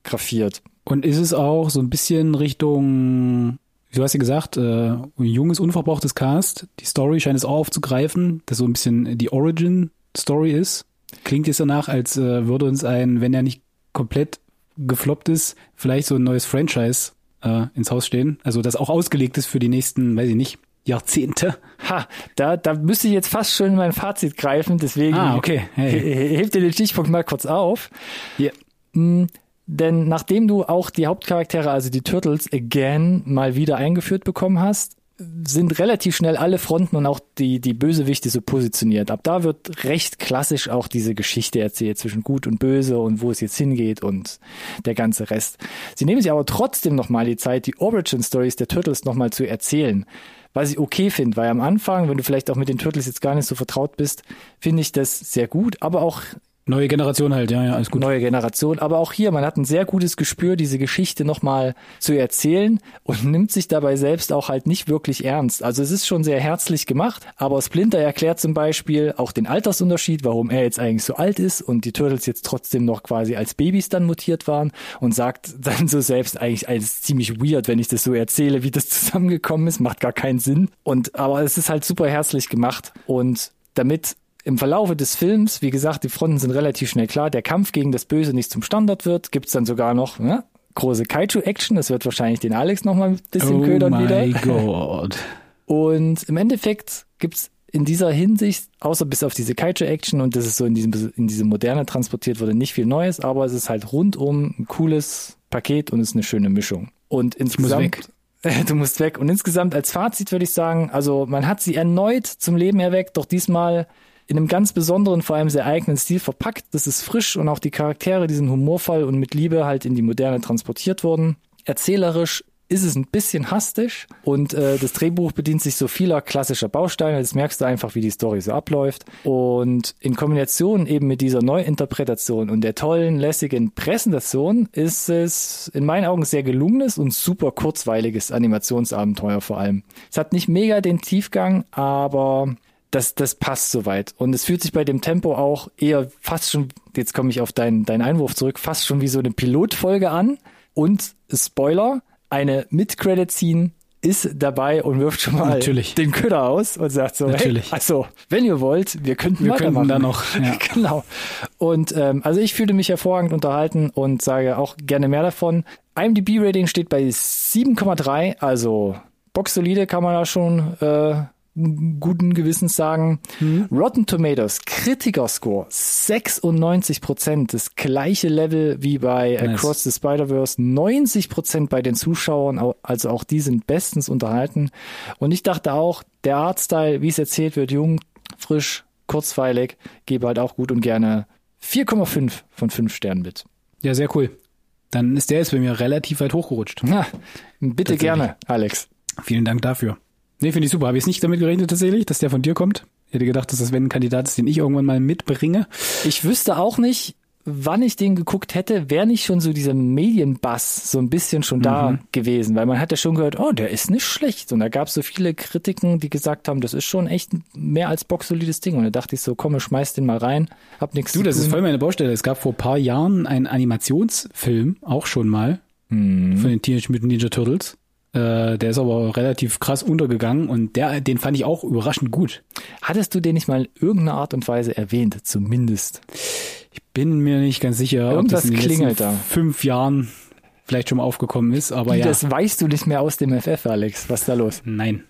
choreografiert. Und ist es auch so ein bisschen Richtung, du hast ja gesagt, äh, ein junges, unverbrauchtes Cast. Die Story scheint es auch aufzugreifen, dass so ein bisschen die Origin-Story ist. Klingt jetzt danach, als äh, würde uns ein, wenn er nicht komplett gefloppt ist, vielleicht so ein neues Franchise äh, ins Haus stehen. Also das auch ausgelegt ist für die nächsten, weiß ich nicht, Jahrzehnte. Ha, da, da müsste ich jetzt fast schon in mein Fazit greifen, deswegen Ah, okay. Hey. he- hebt dir den Stichpunkt mal kurz auf. Ja. Denn nachdem du auch die Hauptcharaktere, also die Turtles, again mal wieder eingeführt bekommen hast, sind relativ schnell alle Fronten und auch die, die Bösewichte so positioniert. Ab da wird recht klassisch auch diese Geschichte erzählt zwischen Gut und Böse und wo es jetzt hingeht und der ganze Rest. Sie nehmen sich aber trotzdem nochmal die Zeit, die Origin Stories der Turtles nochmal zu erzählen. Was ich okay finde, weil am Anfang, wenn du vielleicht auch mit den Turtles jetzt gar nicht so vertraut bist, finde ich das sehr gut, aber auch Neue Generation halt, ja, ja, alles gut. neue Generation. Aber auch hier, man hat ein sehr gutes Gespür, diese Geschichte nochmal zu erzählen und nimmt sich dabei selbst auch halt nicht wirklich ernst. Also es ist schon sehr herzlich gemacht, aber Splinter erklärt zum Beispiel auch den Altersunterschied, warum er jetzt eigentlich so alt ist und die Turtles jetzt trotzdem noch quasi als Babys dann mutiert waren und sagt dann so selbst eigentlich, alles ziemlich weird, wenn ich das so erzähle, wie das <laughs> zusammengekommen ist, macht gar keinen Sinn. Und aber es ist halt super herzlich gemacht und damit im Verlaufe des Films, wie gesagt, die Fronten sind relativ schnell klar, der Kampf gegen das Böse nicht zum Standard wird, gibt's dann sogar noch ne, große Kaiju-Action, das wird wahrscheinlich den Alex noch mal ein bisschen oh ködern my wieder. God. Und im Endeffekt gibt's in dieser Hinsicht, außer bis auf diese Kaiju-Action und das ist so in, diesem, in diese Moderne transportiert wurde, nicht viel Neues, aber es ist halt rundum ein cooles Paket und ist eine schöne Mischung. Und insgesamt, weg. <laughs> Du musst weg. Und insgesamt als Fazit würde ich sagen, also man hat sie erneut zum Leben erweckt, doch diesmal in einem ganz besonderen, vor allem sehr eigenen Stil verpackt. Das ist frisch und auch die Charaktere, die sind humorvoll und mit Liebe halt in die Moderne transportiert worden. Erzählerisch ist es ein bisschen hastig und äh, das Drehbuch bedient sich so vieler klassischer Bausteine. Das merkst du einfach, wie die Story so abläuft. Und in Kombination eben mit dieser Neuinterpretation und der tollen, lässigen Präsentation ist es in meinen Augen sehr gelungenes und super kurzweiliges Animationsabenteuer vor allem. Es hat nicht mega den Tiefgang, aber das, das passt soweit. Und es fühlt sich bei dem Tempo auch eher fast schon, jetzt komme ich auf deinen, deinen Einwurf zurück, fast schon wie so eine Pilotfolge an. Und Spoiler, eine Mid-Credit-Scene ist dabei und wirft schon mal Natürlich. den Köder aus und sagt so, Natürlich. hey, also, wenn ihr wollt, wir könnten Wir könnten da noch, <laughs> ja. genau. Und ähm, also ich fühle mich hervorragend unterhalten und sage auch gerne mehr davon. IMDb-Rating steht bei 7,3, also boxsolide kann man da schon äh, guten Gewissens sagen. Rotten Tomatoes, Kritiker-Score 96 Prozent, das gleiche Level wie bei Nice. Across the Spider-Verse, 90 Prozent bei den Zuschauern, au- also auch die sind bestens unterhalten. Und ich dachte auch, der Artstyle, wie es erzählt wird, jung, frisch, kurzweilig, gebe halt auch gut und gerne 4,5 von 5 Sternen mit. Ja, sehr cool. Dann ist der jetzt bei mir relativ weit hochgerutscht. Na, <laughs> bitte gerne, Alex. Vielen Dank dafür. Nee, finde ich super. Habe ich nicht damit gerechnet tatsächlich, dass der von dir kommt. Ich hätte gedacht, dass das wenn ein Kandidat ist, den ich irgendwann mal mitbringe. Ich wüsste auch nicht, wann ich den geguckt hätte, wäre nicht schon so dieser Medienbass so ein bisschen schon da gewesen, weil man hat ja schon gehört, oh, der ist nicht schlecht. Und da gab es so viele Kritiken, die gesagt haben, das ist schon echt mehr als boxsolides Ding. Und da dachte ich so, komm, ich schmeiß den mal rein, hab nichts Du, zu das tun. ist voll meine Baustelle. Es gab vor ein paar Jahren einen Animationsfilm, auch schon mal, Mhm. von den Teenage Mutant Ninja Turtles. Äh, der ist aber relativ krass untergegangen und der, den fand ich auch überraschend gut. Hattest du den nicht mal in irgendeiner Art und Weise erwähnt, zumindest? Ich bin mir nicht ganz sicher, ob Irgendwas das in den klingelt da. fünf Jahren vielleicht schon mal aufgekommen ist, aber Wie, ja. Das weißt du nicht mehr aus dem FF, Alex. Was ist da los? Nein.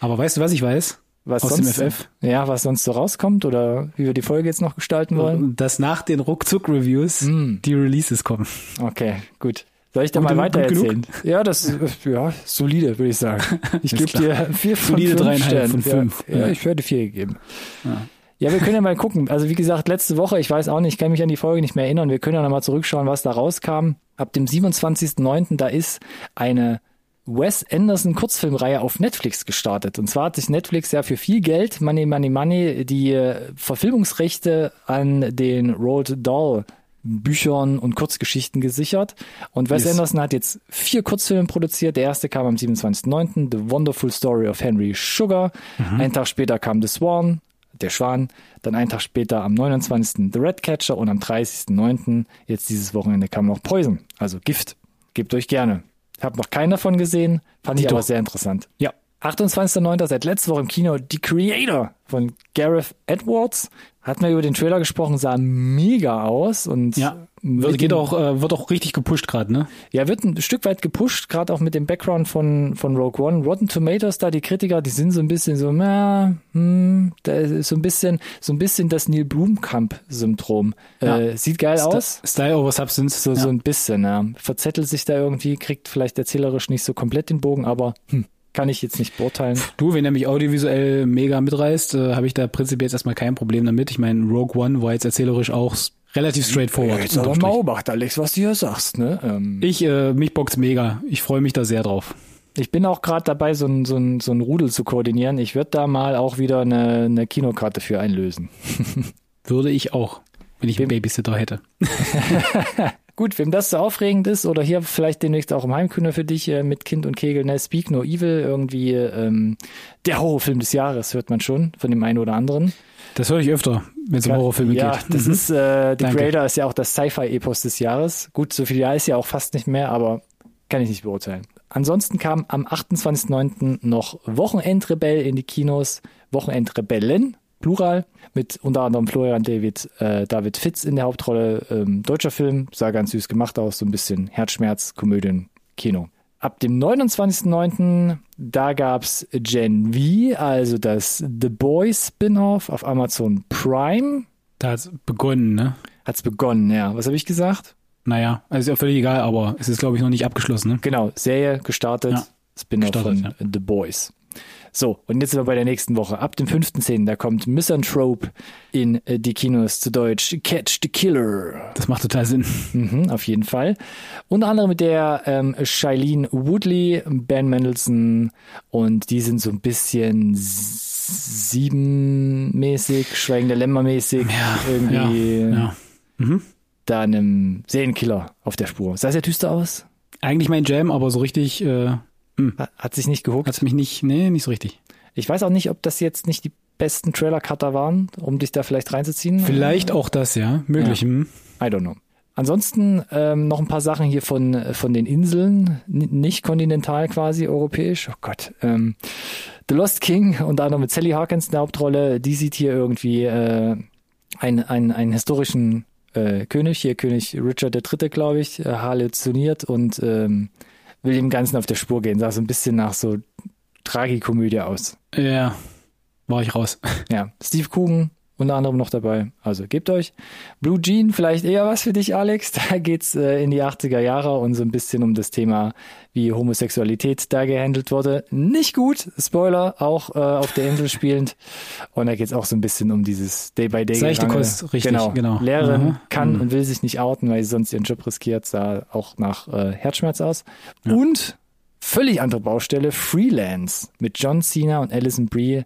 Aber weißt du, was ich weiß? Was Aus sonst, dem FF? Ja, was sonst so rauskommt oder wie wir die Folge jetzt noch gestalten wollen? Dass nach den Ruckzuck-Reviews Mm. die Releases kommen. Okay, gut. Soll ich da mal weiter genug? erzählen? Ja, das ja, solide, würde ich sagen. <laughs> Ich gebe dir vier von Solide fünf Sternen. von fünf. Ja, ja, Ja. ich werde vier gegeben. Ja. Ja, wir können ja mal gucken. Also wie gesagt, letzte Woche, ich weiß auch nicht, ich kann mich an die Folge nicht mehr erinnern. Wir können ja nochmal zurückschauen, was da rauskam. Ab dem 27.09. da ist eine Wes Anderson Kurzfilmreihe auf Netflix gestartet. Und zwar hat sich Netflix ja für viel Geld, Money, Money, Money, die äh, Verfilmungsrechte an den Roald Dahl Büchern und Kurzgeschichten gesichert. Und Wes Yes. Anderson hat jetzt vier Kurzfilme produziert. Der erste kam am 27.09., The Wonderful Story of Henry Sugar. Ein Tag später kam The Swan, der Schwan. Dann einen Tag später am 29. The Redcatcher und am 30.09. jetzt dieses Wochenende kam noch Poison, also Gift. Gebt euch gerne. Habe noch keinen davon gesehen, fand ich Dito. aber sehr interessant. Ja. 28.09. seit letzter Woche im Kino The Creator von Gareth Edwards. Hatten wir über den Trailer gesprochen, sah mega aus und Ja. Wird, geht dem- auch, äh, wird auch richtig gepusht gerade, ne? ja, wird ein Stück weit gepusht, gerade auch mit dem Background von, von Rogue One. Rotten Tomatoes da, die Kritiker, die sind so ein bisschen so, na, hm, da ist so ein bisschen, so ein bisschen das Neil Blumkamp-Syndrom. Ja. Äh, sieht geil aus. St- Style over Substance. So, ja. so ein bisschen, ja. Verzettelt sich da irgendwie, kriegt vielleicht erzählerisch nicht so komplett den Bogen, aber hm, kann ich jetzt nicht beurteilen. Du, wenn er mich audiovisuell mega mitreißt, äh, habe ich da prinzipiell jetzt erstmal kein Problem damit. Ich meine, Rogue One war jetzt erzählerisch auch relativ straightforward. Jetzt aber mal. Obacht, Alex, was du hier sagst, ne? Ähm, Ich, äh, mich bockt's mega. Ich freue mich da sehr drauf. Ich bin auch gerade dabei, so ein, so, ein, so ein Rudel zu koordinieren. Ich würde da mal auch wieder eine, eine Kinokarte für einlösen. <laughs> Würde ich auch, wenn ich einen Wem- Babysitter hätte. <laughs> Gut, wem das so aufregend ist oder hier vielleicht demnächst auch im Heimkühner für dich äh, mit Kind und Kegel, ne, Speak No Evil, irgendwie ähm, der Horrorfilm des Jahres, hört man schon von dem einen oder anderen. Das höre ich öfter, wenn es um Horrorfilme ja, geht. das Mhm. ist, äh, The Danke. Creator ist ja auch das Sci-Fi-Epos des Jahres. Gut, so viel Jahr ist ja auch fast nicht mehr, aber kann ich nicht beurteilen. Ansonsten kam am 28.09. noch Wochenendrebell in die Kinos. Wochenendrebellen, Plural, mit unter anderem Florian David, äh, David Fitz in der Hauptrolle. Ähm, deutscher Film, sah ganz süß gemacht aus, so ein bisschen Herzschmerz, Komödien, Kino. Ab dem 29.09. da gab's Gen V, also das The Boys Spin-off auf Amazon Prime. Da hat's begonnen, ne? Hat's begonnen, ja. Was habe ich gesagt? Naja, also ist ja völlig egal, aber es ist, glaube ich, noch nicht abgeschlossen, ne? Genau, Serie gestartet, Ja, Spin-off von The Boys. So, und jetzt sind wir bei der nächsten Woche. Ab dem 5.10. da kommt Misanthrope in äh, die Kinos zu Deutsch Catch the Killer. Das macht total Sinn. Mhm, auf jeden Fall. Unter anderem mit der ähm, Shailene Woodley, Ben Mendelssohn und die sind so ein bisschen siebenmäßig, Schweigende Lämmer mäßig irgendwie Ja, ja. Mhm. da einem Serienkiller auf der Spur. Sah sehr düster aus. Eigentlich mein Jam, aber so richtig äh, Hat, hat sich nicht gehuckt. hat's mich nicht, nee, nicht so richtig. Ich weiß auch nicht, ob das jetzt nicht die besten Trailer-Cutter waren, um dich da vielleicht reinzuziehen. Vielleicht auch das, ja, möglich. hm. I don't know. Ansonsten ähm, noch ein paar Sachen hier von, von den Inseln, N nicht kontinental quasi, europäisch. Oh Gott. Ähm, The Lost King, unter anderem mit Sally Harkins in der Hauptrolle, die sieht hier irgendwie äh, einen, einen, einen historischen äh, König, hier König Richard III., glaube ich, äh, halluziniert und ähm, will dem Ganzen auf der Spur gehen. Sah so ein bisschen nach so Tragikomödie aus. Ja, war ich raus. Ja, Steve Coogan unter anderem noch dabei. Also gebt euch. Blue Jean, vielleicht eher was für dich, Alex. <laughs> Da geht's äh, in die 80er Jahre und so ein bisschen um das Thema, wie Homosexualität da gehandelt wurde. Nicht gut, Spoiler, auch äh, auf der Insel spielend. Und da geht's auch so ein bisschen um dieses Day-by-Day. Seichte Gerangel. Kost, richtig, genau. genau. Lehrerin Mhm. kann Mhm. und will sich nicht outen, weil sie sonst ihren Job riskiert, sah auch nach äh, Herzschmerz aus. Und völlig andere Baustelle, Freelance mit John Cena und Alison Brie.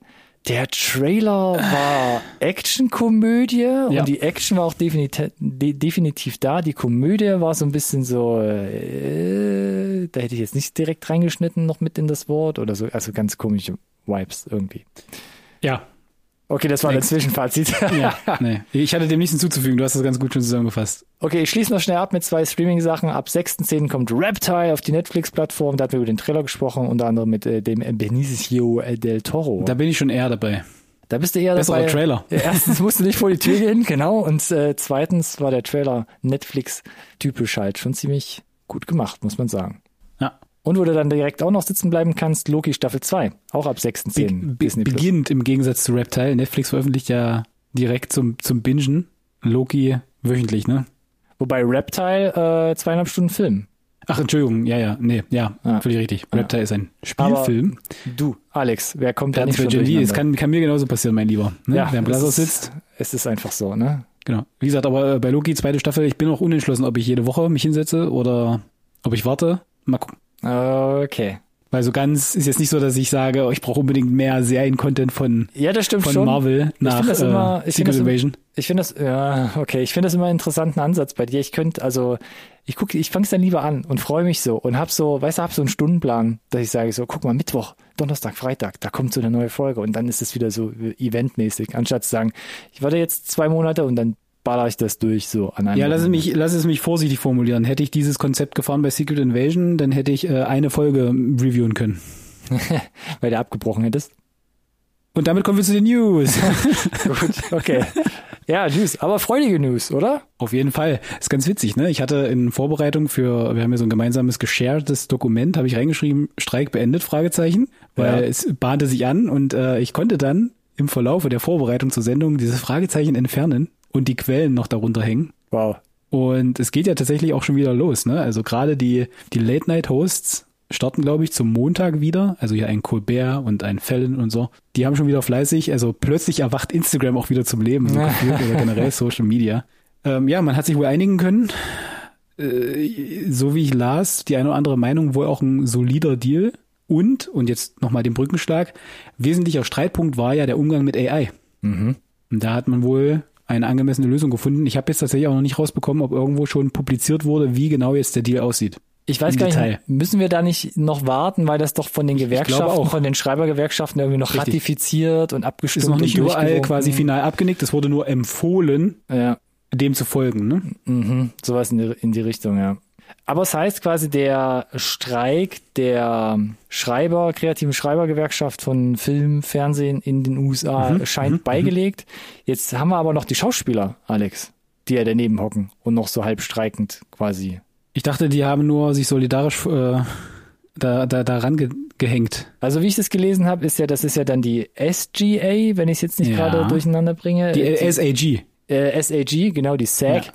Der Trailer war Actionkomödie Ja. und die Action war auch definitiv, de, definitiv da. Die Komödie war so ein bisschen so, äh, da hätte ich jetzt nicht direkt reingeschnitten noch mit in das Wort oder so, also ganz komische Vibes irgendwie. Ja, Okay, das war das Zwischenfazit. <laughs> ja, nee. Ich hatte dem nichts hinzuzufügen, du hast das ganz gut schon zusammengefasst. Okay, ich schließe noch schnell ab mit zwei Streaming-Sachen. Ab 6.10. kommt Reptile auf die Netflix-Plattform. Da hatten wir über den Trailer gesprochen, unter anderem mit äh, dem Benicio del Toro. Da bin ich schon eher dabei. Da bist du eher Besserer dabei. Trailer. <laughs> Erstens musst du nicht vor die Tür gehen, genau. Und äh, zweitens war der Trailer Netflix-typisch halt schon ziemlich gut gemacht, muss man sagen. Und wo du dann direkt auch noch sitzen bleiben kannst, Loki Staffel 2. Auch ab Be 6.10. be Plus. beginnt im Gegensatz zu Reptile. Netflix veröffentlicht ja direkt zum, zum Bingen Loki wöchentlich, ne? Wobei Reptile äh, zweieinhalb Stunden Film. Ach, Entschuldigung, ja, ja, nee, ja, Ah. völlig richtig. Ah. Reptile ist ein Spielfilm. Du, Alex, wer kommt da nicht für schon Z. Es kann, kann mir genauso passieren, mein Lieber. Ne? ja, Wer am Blaser ist- sitzt. Es ist einfach so, ne? Genau. Wie gesagt, aber äh, bei Loki, zweite Staffel, ich bin noch unentschlossen, ob ich jede Woche mich hinsetze oder ob ich warte. Mal gucken. Okay. Weil so ganz ist jetzt nicht so, dass ich sage, oh, ich brauche unbedingt mehr Serien-Content von, Ja, das stimmt von schon. Marvel nach das immer- äh, ich Secret Invasion. Ich finde das, ja, okay, ich finde das immer einen interessanten Ansatz bei dir. Ich könnte, also, ich gucke, ich fange es dann lieber an und freue mich so und hab so, weißt du, hab so einen Stundenplan, dass ich sage so, guck mal, Mittwoch, Donnerstag, Freitag, da kommt so eine neue Folge und dann ist es wieder so eventmäßig, anstatt zu sagen, ich warte jetzt zwei Monate und dann baller ich das durch so an einem Ja, lass es, mich, lass es mich vorsichtig formulieren. Hätte ich dieses Konzept gefahren bei Secret Invasion, dann hätte ich äh, eine Folge reviewen können. <laughs> weil du abgebrochen hättest. Und damit kommen wir zu den News. <laughs> Gut, okay. Ja, News, aber freudige News, oder? Auf jeden Fall. Ist ganz witzig, ne? Ich hatte in Vorbereitung für, wir haben ja so ein gemeinsames gesharedes Dokument, habe ich reingeschrieben, Streik beendet, Fragezeichen, weil Ja. es bahnte sich an und äh, ich konnte dann im Verlaufe der Vorbereitung zur Sendung dieses Fragezeichen entfernen und die Quellen noch darunter hängen. Wow. Und es geht ja tatsächlich auch schon wieder los, ne? Also gerade die, die Late-Night-Hosts starten, glaube ich, zum Montag wieder. Also hier ein Colbert und ein Fallon und so. Die haben schon wieder fleißig, also plötzlich erwacht Instagram auch wieder zum Leben, so gefühlt, oder generell <laughs> Social Media. Ähm, ja, man hat sich wohl einigen können. Äh, so wie ich las, die eine oder andere Meinung wohl auch ein solider Deal. Und, und jetzt nochmal den Brückenschlag, wesentlicher Streitpunkt war ja der Umgang mit AI. Mhm. Und da hat man wohl eine angemessene Lösung gefunden. Ich habe jetzt tatsächlich auch noch nicht rausbekommen, ob irgendwo schon publiziert wurde, wie genau jetzt der Deal aussieht. Ich weiß Im gar Detail. nicht, müssen wir da nicht noch warten, weil das doch von den Gewerkschaften, auch. von den Schreibergewerkschaften irgendwie noch Richtig. ratifiziert und abgestimmt Ist noch nicht überall quasi final abgenickt. Es wurde nur empfohlen, Ja, dem zu folgen. Ne? mhm, sowas in die, in die Richtung, ja. Aber es heißt quasi, der Streik der Schreiber, kreativen Schreibergewerkschaft von Film, Fernsehen in den USA Mhm, scheint beigelegt. Jetzt haben wir aber noch die Schauspieler, Alex, die ja daneben hocken und noch so halb streikend quasi. Ich dachte, die haben nur sich solidarisch äh, da, da, daran ge gehängt. Also wie ich das gelesen habe, ist ja, das ist ja dann die SGA, wenn ich es jetzt nicht Ja. gerade durcheinander bringe. Die Äh, SAG. äh, SAG, genau, die SAG. Ja.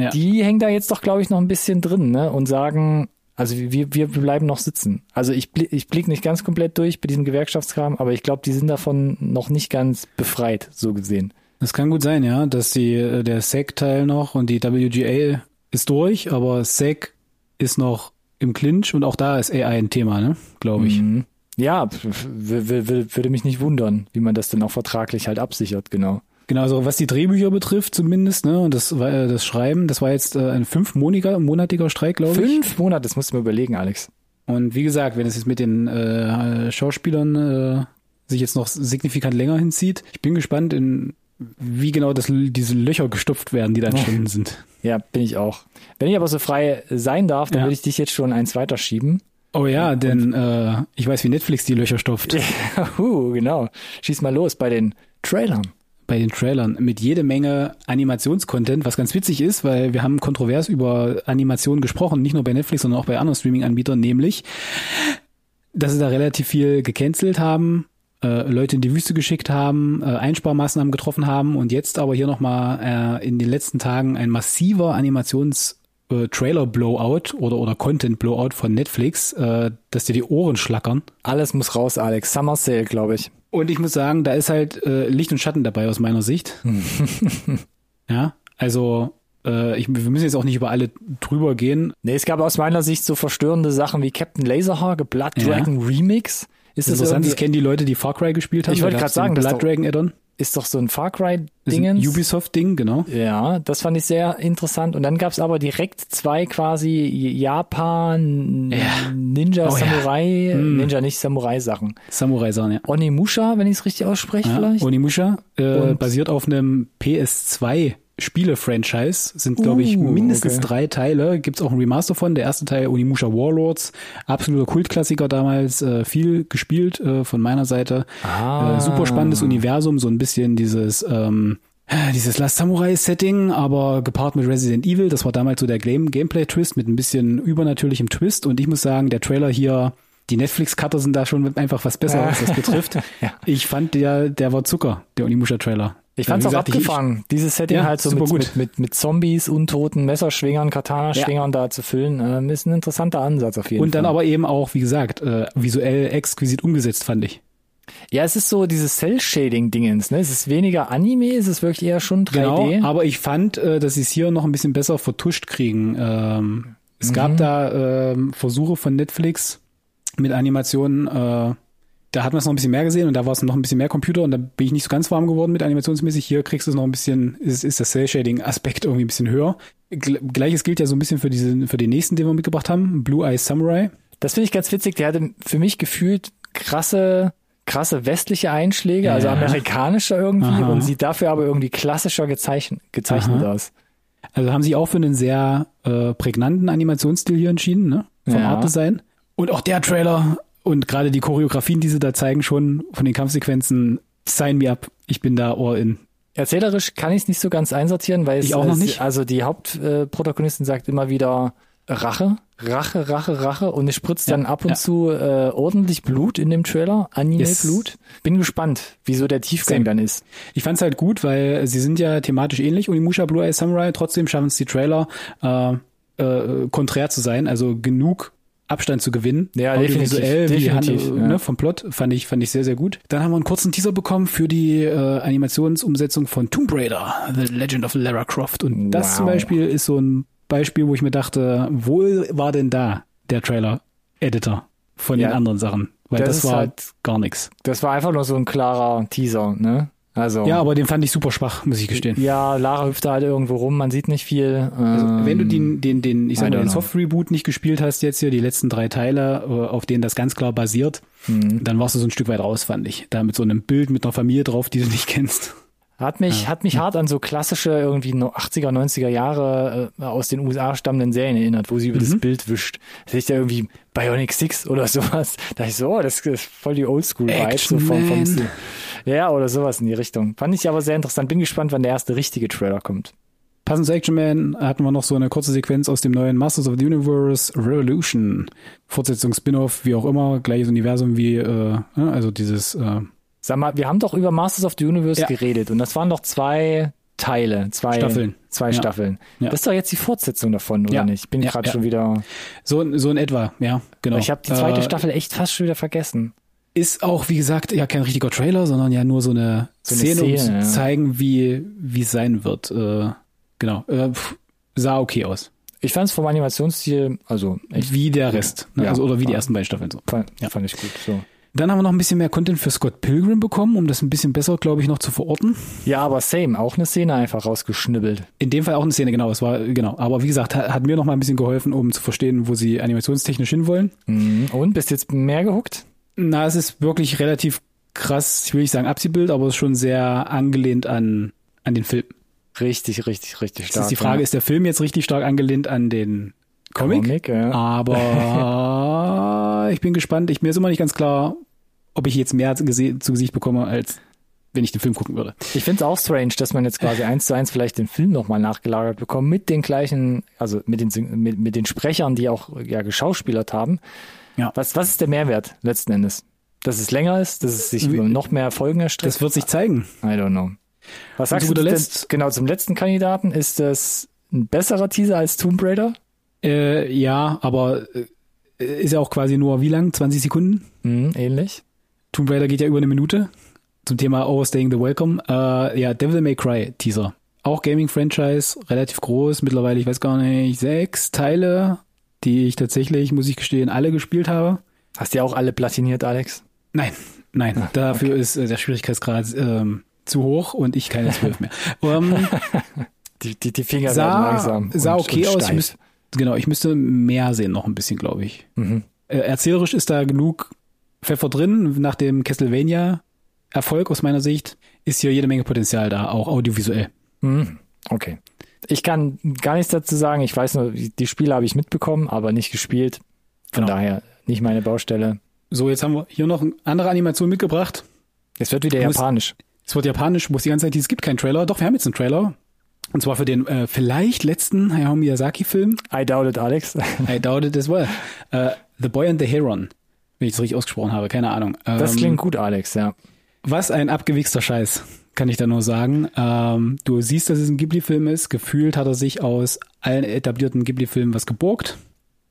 Ja. Die hängen da jetzt doch, glaube ich, noch ein bisschen drin, ne? Und sagen, also wir, wir bleiben noch sitzen. Also ich, bli- ich blick nicht ganz komplett durch bei diesem Gewerkschaftskram, aber ich glaube, die sind davon noch nicht ganz befreit, so gesehen. Das kann gut sein, ja, dass die, äh, der SEC-Teil noch und die WGA ist durch, aber SEC ist noch im Clinch und auch da ist AI ein Thema, ne? Glaube ich. Mhm. Ja, würde mich nicht wundern, wie man das dann auch vertraglich halt absichert, genau. Genau, also was die Drehbücher betrifft zumindest, ne, und das war äh, das Schreiben, das war jetzt äh, ein fünfmonatiger monatiger Streik, glaube ich. Fünf Monate, das musst du mir überlegen, Alex. Und wie gesagt, wenn es jetzt mit den äh, Schauspielern äh, sich jetzt noch signifikant länger hinzieht, ich bin gespannt, in wie genau das, diese Löcher gestopft werden, die da entstanden <laughs> sind. Ja, bin ich auch. Wenn ich aber so frei sein darf, dann Ja. würde ich dich jetzt schon eins weiter schieben. Oh ja, denn äh, ich weiß, wie Netflix die Löcher stopft. <laughs> uh, genau. Schieß mal los bei den Trailern. Bei den Trailern mit jede Menge Animationscontent, was ganz witzig ist, weil wir haben kontrovers über Animationen gesprochen, nicht nur bei Netflix, sondern auch bei anderen Streaming-Anbietern, nämlich, dass sie da relativ viel gecancelt haben, äh, Leute in die Wüste geschickt haben, äh, Einsparmaßnahmen getroffen haben und jetzt aber hier nochmal äh, in den letzten Tagen ein massiver Animations- äh, Trailer-Blowout oder, oder Content-Blowout von Netflix, äh, dass dir die Ohren schlackern. Alles muss raus, Alex. Summer Sale, glaube ich. Und ich muss sagen, da ist halt äh, Licht und Schatten dabei aus meiner Sicht. <laughs> ja, also äh, ich, wir müssen jetzt auch nicht über alle drüber gehen. Nee, es gab aus meiner Sicht so verstörende Sachen wie Captain Laserhawk, Blood Ja. Dragon Remix. Ist das Interessant, das kennen die Leute, die Far Cry gespielt haben. Ich wollte gerade sagen, Blood Dragon Add-on. Ist doch so ein Far Cry Dingens. Ubisoft-Ding, genau. Ja, das fand ich sehr interessant. Und dann gab's aber direkt zwei quasi Japan Ja. Ninja Oh ja. Samurai, Mm. Ninja nicht Samurai Sachen. Samurai-Sachen, ja. Onimusha, wenn ich es richtig ausspreche ja. vielleicht. Onimusha äh, basiert auf einem PS2 Spiele-Franchise, sind glaube ich Uh, mindestens okay. drei Teile. Gibt's auch ein Remaster von. Der erste Teil Onimusha Warlords, absoluter Kultklassiker damals, äh, viel gespielt äh, von meiner Seite. Ah. Äh, super spannendes Universum, so ein bisschen dieses ähm, dieses Last Samurai Setting, aber gepaart mit Resident Evil. Das war damals so der Game Gameplay Twist mit ein bisschen übernatürlichem Twist. Und ich muss sagen, der Trailer hier, die Netflix-Cutter sind da schon einfach was besser, was das <laughs> betrifft. Ja. Ich fand der, der war Zucker, der Onimusha Trailer. Ich fand's Wie auch gesagt, ich- abgefangen, dieses Setting Ja, halt so mit, mit, mit, mit Zombies, Untoten, Messerschwingern, Katana-Schwingern da zu füllen, ähm, ist ein interessanter Ansatz auf jeden Und dann Fall. aber eben auch, wie gesagt, äh, visuell exquisit umgesetzt, fand ich. Ja, es ist so dieses Cell-Shading-Dingens, ne? Es ist weniger Anime, es ist wirklich eher schon 3D. Genau, aber ich fand, äh, dass sie es hier noch ein bisschen besser vertuscht kriegen. Ähm, es gab da ähm, Versuche von Netflix mit Animationen, äh, da hat man es noch ein bisschen mehr gesehen und da war es noch ein bisschen mehr Computer und da bin ich nicht so ganz warm geworden mit animationsmäßig. Hier kriegst du es noch ein bisschen, ist, ist das Cell-Shading-Aspekt irgendwie ein bisschen höher. Gl Gleiches gilt ja so ein bisschen für diesen, für den nächsten, den wir mitgebracht haben, Blue Eye Samurai. Das finde ich ganz witzig. Der hatte für mich gefühlt krasse, krasse westliche Einschläge, also Ja. amerikanischer irgendwie Aha. und sieht dafür aber irgendwie klassischer gezeichnet, gezeichnet aus. Also haben sich auch für einen sehr äh, prägnanten Animationsstil hier entschieden, ne? Vom Ja. Artdesign. Und auch der Trailer und gerade die Choreografien, die sie da zeigen, schon von den Kampfsequenzen, sign me up. Ich bin da all in. Erzählerisch kann ich es nicht so ganz einsortieren, weil es, Ich auch noch es- nicht. also die Hauptprotagonistin sagt immer wieder Rache, Rache, Rache, Rache und es spritzt Ja, dann ab und ja. zu äh, ordentlich Blut in dem Trailer, Yes. Anime-Blut. Bin gespannt, wieso der Tiefgang Same. dann ist. Ich fand's halt gut, weil sie sind ja thematisch ähnlich, Unimusha Blue Eye Samurai. Trotzdem schaffen es die Trailer, äh, äh, konträr zu sein, also genug Abstand zu gewinnen. Ja, Audiovisuell, definitiv, wie ja. ne, vom Plot fand ich fand ich sehr sehr gut. Dann haben wir einen kurzen Teaser bekommen für die äh, Animationsumsetzung von Tomb Raider, The Legend of Lara Croft. Und das Wow. zum Beispiel ist so ein Beispiel, wo ich mir dachte, wo war denn da der Trailer-Editor von Ja. den anderen Sachen? Weil Das das, war halt- gar nichts. Das war einfach nur so ein klarer Teaser, ne? Also Ja, aber den fand ich super schwach, muss ich gestehen. ja, Lara hüpft da halt irgendwo rum, man sieht nicht viel. Also, ähm, wenn du den, den, den, ich I sag mal, den. Soft-Reboot nicht gespielt hast jetzt hier, die letzten drei Teile, äh, auf denen das ganz klar basiert, Mhm. dann warst du so ein Stück weit raus, fand ich. Da mit so einem Bild mit einer Familie drauf, die du nicht kennst. Hat mich, hat mich hart an so klassische irgendwie no- 80er, 90er Jahre äh, aus den USA stammenden Serien erinnert, wo sie über das Mhm. Bild wischt. Da ist ja irgendwie Bionic Six oder sowas. <laughs> Da ich so, oh, das ist voll die Oldschool-Vibe. So vom, vom Stil. ja, oder sowas in die Richtung. Fand ich aber sehr interessant. Bin gespannt, wann der erste richtige Trailer kommt. Passend zu Action Man hatten wir noch so eine kurze Sequenz aus dem neuen Masters of the Universe Revolution. Fortsetzung, Spin-off, wie auch immer, gleiches Universum wie, äh, ne, also dieses, äh, Sag mal, wir haben doch über Masters of the Universe Ja. geredet und das waren doch zwei Teile, zwei Staffeln. Zwei Ja. Staffeln. Ja. Das ist doch jetzt die Fortsetzung davon, oder Ja. nicht? Ich bin gerade schon wieder. so, so in etwa, ja, genau. Ich habe die zweite Äh, Staffel echt fast schon wieder vergessen. Ist auch, wie gesagt, ja kein richtiger Trailer, sondern ja nur so eine, So eine Szene, um zu zeigen, wie es sein wird. Äh, genau. Äh, pff, sah okay aus. Ich fand es vom Animationsstil, also echt Wie der Rest. Ne? Also, oder wie die ersten beiden Staffeln so. fand, Ja. fand ich gut. So. Dann haben wir noch ein bisschen mehr Content für Scott Pilgrim bekommen, um das ein bisschen besser, glaube ich, noch zu verorten. Ja, aber same, auch eine Szene einfach rausgeschnibbelt. In dem Fall auch eine Szene, genau. Es war, genau. Aber wie gesagt, hat, hat mir noch mal ein bisschen geholfen, um zu verstehen, wo sie animationstechnisch hinwollen. Mhm. Und bist jetzt mehr gehuckt? Na, es ist wirklich relativ krass, ich will nicht sagen Abziehbild, aber es ist schon sehr angelehnt an, an den Film. Richtig, richtig, richtig stark. ist die Frage, ja. ist der Film jetzt richtig stark angelehnt an den Comic? Comic ja. Aber <laughs> ich bin gespannt. Ich, mir ist immer nicht ganz klar, ob ich jetzt mehr zu Gesicht bekomme, als wenn ich den Film gucken würde. Ich finde es auch strange, dass man jetzt quasi eins zu eins vielleicht den Film nochmal nachgelagert bekommt mit den gleichen, also mit den, mit, mit den Sprechern, die auch ja geschauspielert haben. Ja. Was, was ist der Mehrwert letzten Endes? Dass es länger ist, dass es sich über noch mehr Folgen erstreckt? Das wird sich zeigen. I don't know. Was sagst du denn, genau zum letzten Kandidaten? Ist das ein besserer Teaser als Tomb Raider? Äh, ja, aber äh, ist ja auch quasi nur wie lang? 20 Sekunden? Mhm, ähnlich. Tomb Raider geht ja über eine Minute. Zum Thema Overstaying the Welcome. Äh, ja, Devil May Cry Teaser. Auch Gaming-Franchise, relativ groß. Mittlerweile, ich weiß gar nicht, sechs Teile, die ich tatsächlich, muss ich gestehen, alle gespielt habe. Hast du ja auch alle platiniert, Alex? Nein, nein. dafür ist äh, der Schwierigkeitsgrad ähm, zu hoch und ich keine zwölf mehr. <laughs> Ähm, Die, die, die Finger werden sah langsam. sah und, okay und aus. Ich steif. Genau, ich müsste mehr sehen noch ein bisschen, glaube ich. Mhm. Äh, erzählerisch ist da genug Pfeffer drin. Nach dem Castlevania Erfolg aus meiner Sicht ist hier jede Menge Potenzial da, auch audiovisuell. Mhm. Okay. Ich kann gar nichts dazu sagen. Ich weiß nur, die Spiele habe ich mitbekommen, aber nicht gespielt. Von Genau. daher nicht meine Baustelle. So, jetzt haben wir hier noch eine andere Animation mitgebracht. Es wird wieder Muss- japanisch. Es wird japanisch, wo es die ganze Zeit es gibt keinen Trailer. Doch, wir haben jetzt einen Trailer. Und zwar für den äh, vielleicht letzten Hayao Miyazaki-Film. I doubt it, Alex. I doubt it as well. <laughs> Äh, the Boy and the Heron. Wenn ich es richtig ausgesprochen habe, keine Ahnung. Das Ähm, klingt gut, Alex, ja. Was ein abgewichster Scheiß. kann ich da nur sagen. Ähm, du siehst, dass es ein Ghibli-Film ist. Gefühlt hat er sich aus allen etablierten Ghibli-Filmen was geborgt.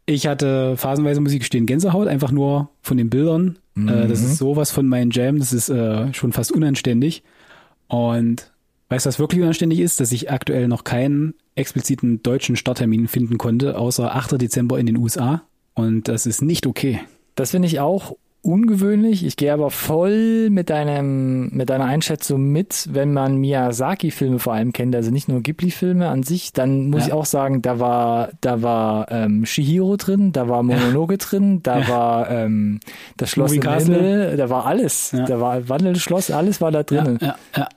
Ich hatte phasenweise, muss ich gestehen, Gänsehaut, einfach nur von den Bildern. Mhm. Äh, das ist sowas von meinem Jam, das ist äh, schon fast unanständig. Und weißt du, was wirklich unanständig ist? Dass ich aktuell noch keinen expliziten deutschen Starttermin finden konnte, außer 8. Dezember in den USA. Und das ist nicht okay. Das finde ich auch ungewöhnlich. Ich gehe aber voll mit deinem, mit deiner Einschätzung mit, wenn man Miyazaki-Filme vor allem kennt, also nicht nur Ghibli-Filme an sich, dann muss ja. ich auch sagen, da war, da war ähm, Shihiro drin, da war Mononoke ja. drin, da ja. war ähm, das Schloss im Himmel, da war alles. Da war Wandelndes Schloss, alles war da drin. Ja, ja,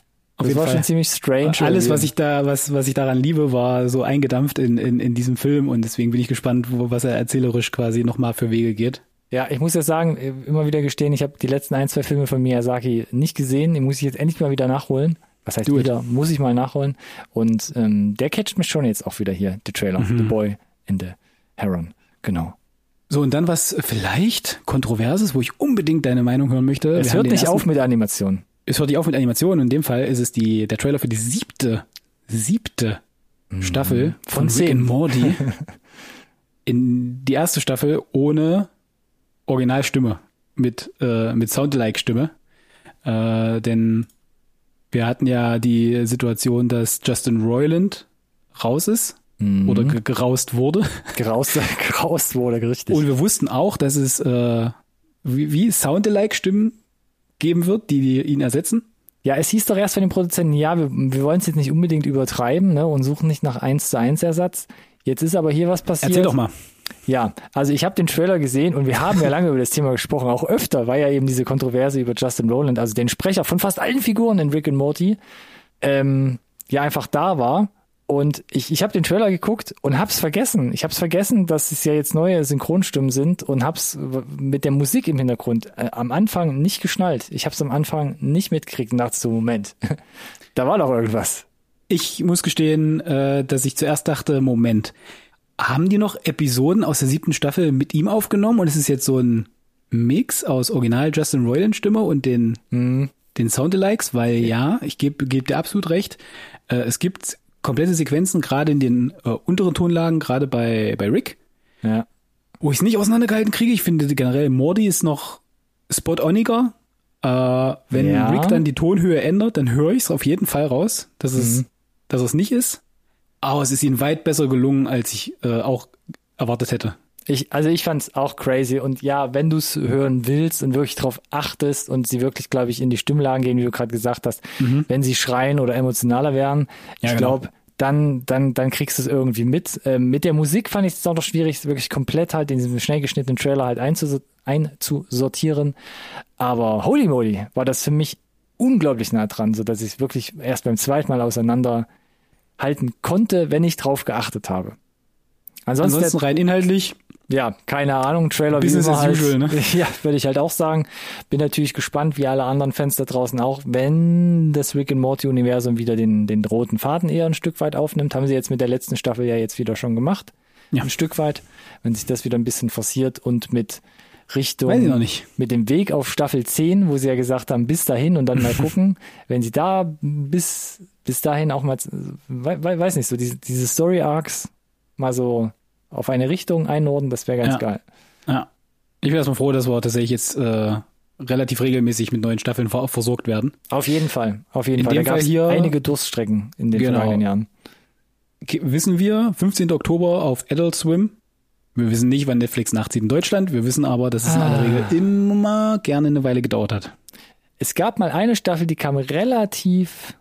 Auf das war Fall. schon ziemlich strange. Alles, was ich da, was, was ich daran liebe, war so eingedampft in, in, in diesem Film und deswegen bin ich gespannt, wo, was er erzählerisch quasi nochmal für Wege geht. Ja, ich muss ja sagen, immer wieder gestehen, ich habe die letzten ein, zwei Filme von Miyazaki nicht gesehen. Die muss ich jetzt endlich mal wieder nachholen. Was heißt wieder? Muss ich mal nachholen. Und ähm, der catcht mich schon jetzt auch wieder hier, der Trailer. Mhm. The Boy in the Heron. Genau. So, und dann was vielleicht Kontroverses, wo ich unbedingt deine Meinung hören möchte. Es hört nicht auf mit der Animation. Es hört nicht auf mit Animation. In dem Fall ist es die, der Trailer für die siebte, siebte mhm. Staffel von, von Rick and Morty. <laughs> in die erste Staffel ohne Originalstimme, mit, äh, mit Soundalike-Stimme. Äh, denn wir hatten ja die Situation, dass Justin Roiland raus ist mhm. oder geraust wurde. <laughs> Geraust, geraust wurde, richtig. Und wir wussten auch, dass es äh, wie, wie Soundalike-Stimmen geben wird, die, die ihn ersetzen. Ja, es hieß doch erst von den Produzenten, ja, wir, wir wollen es jetzt nicht unbedingt übertreiben ne, und suchen nicht nach 1 zu 1 Ersatz. Jetzt ist aber hier was passiert. Erzähl doch mal. Ja, also ich habe den Trailer gesehen und wir haben ja lange <laughs> über das Thema gesprochen, auch öfter, war ja eben diese Kontroverse über Justin Rowland, also den Sprecher von fast allen Figuren in Rick and Morty, ähm, ja einfach da war. Und ich, ich habe den Trailer geguckt und hab's vergessen. Ich hab's vergessen, dass es ja jetzt neue Synchronstimmen sind und hab's mit der Musik im Hintergrund äh, am Anfang nicht geschnallt. Ich hab's am Anfang nicht mitgekriegt und dachte so, Moment, <laughs> da war doch irgendwas. Ich muss gestehen, äh, dass ich zuerst dachte, Moment, haben die noch Episoden aus der siebten Staffel mit ihm aufgenommen und es ist jetzt so ein Mix aus Original Justin Roiland Stimme und den, mhm. den Soundalikes, weil ja, ich gebe geb dir absolut recht, äh, es gibt komplette Sequenzen, gerade in den äh, unteren Tonlagen, gerade bei, bei Rick, ja. wo ich es nicht auseinandergehalten kriege. Ich finde generell Morty ist noch spot-oniger. Äh, wenn ja. Rick dann die Tonhöhe ändert, dann höre ich es auf jeden Fall raus, dass es, mhm. dass es nicht ist. Aber es ist ihnen weit besser gelungen, als ich äh, auch erwartet hätte. Ich, also ich fand's auch crazy und ja, wenn du's hören willst und wirklich drauf achtest und sie wirklich, glaube ich, in die Stimmlagen gehen, wie du gerade gesagt hast, mhm. wenn sie schreien oder emotionaler werden, ja, ich genau. glaube, dann, dann, dann kriegst du es irgendwie mit. Ähm, mit der Musik fand ich es auch noch schwierig, wirklich komplett halt in diesem schnell geschnittenen Trailer halt einzusortieren. Aber holy moly, war das für mich unglaublich nah dran, so dass ich wirklich erst beim zweiten Mal auseinander halten konnte, wenn ich drauf geachtet habe. Ansonsten, Ansonsten rein inhaltlich. Ja, keine Ahnung, Trailer Business wie immer halt. Usual, ne? <laughs> Ja, würde ich halt auch sagen. Bin natürlich gespannt, wie alle anderen Fans da draußen auch, wenn das Rick and Morty Universum wieder den, den roten Faden eher ein Stück weit aufnimmt. Haben sie jetzt mit der letzten Staffel ja jetzt wieder schon gemacht. Ja. Ein Stück weit. Wenn sich das wieder ein bisschen forciert und mit Richtung, Weiß ich noch nicht. mit dem Weg auf Staffel 10, wo sie ja gesagt haben, bis dahin und dann mal <laughs> gucken, wenn sie da bis, bis dahin auch mal, weiß nicht, so diese, diese Story Arcs mal so auf eine Richtung einordnen, das wäre ganz ja. geil. Ja. Ich bin erstmal froh, dass wir tatsächlich jetzt äh, relativ regelmäßig mit neuen Staffeln versorgt werden. Auf jeden Fall, auf jeden in Fall. Da Fall hier einige Durststrecken in den genau. vergangenen Jahren. Wissen wir, 15. Oktober auf Adult Swim. Wir wissen nicht, wann Netflix nachzieht in Deutschland. Wir wissen aber, dass es ah. in aller ah. Regel immer gerne eine Weile gedauert hat. Es gab mal eine Staffel, die kam relativ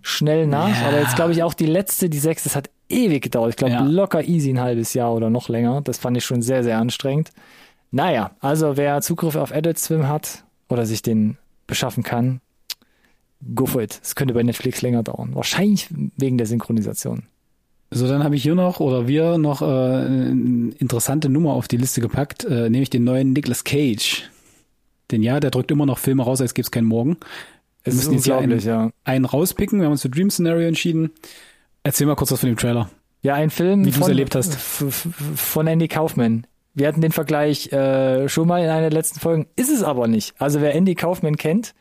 schnell nach, ja. aber jetzt glaube ich auch die letzte, die sechste, das hat ewig gedauert. Ich glaube ja. locker easy ein halbes Jahr oder noch länger. Das fand ich schon sehr, sehr anstrengend. Naja, also wer Zugriff auf Adult Swim hat oder sich den beschaffen kann, go for it. Es könnte bei Netflix länger dauern. Wahrscheinlich wegen der Synchronisation. So, dann habe ich hier noch oder wir noch äh, eine interessante Nummer auf die Liste gepackt, äh, nämlich den neuen Nicolas Cage. Denn ja, der drückt immer noch Filme raus, als gäbe es keinen Morgen. Wir müssen jetzt hier einen, ja. einen rauspicken. Wir haben uns für Dream Scenario entschieden. Erzähl mal kurz was von dem Trailer. Ja, ein Film, wie du es erlebt hast. Von Andy Kaufman. Wir hatten den Vergleich äh, schon mal in einer der letzten Folgen. Ist es aber nicht. Also wer Andy Kaufman kennt,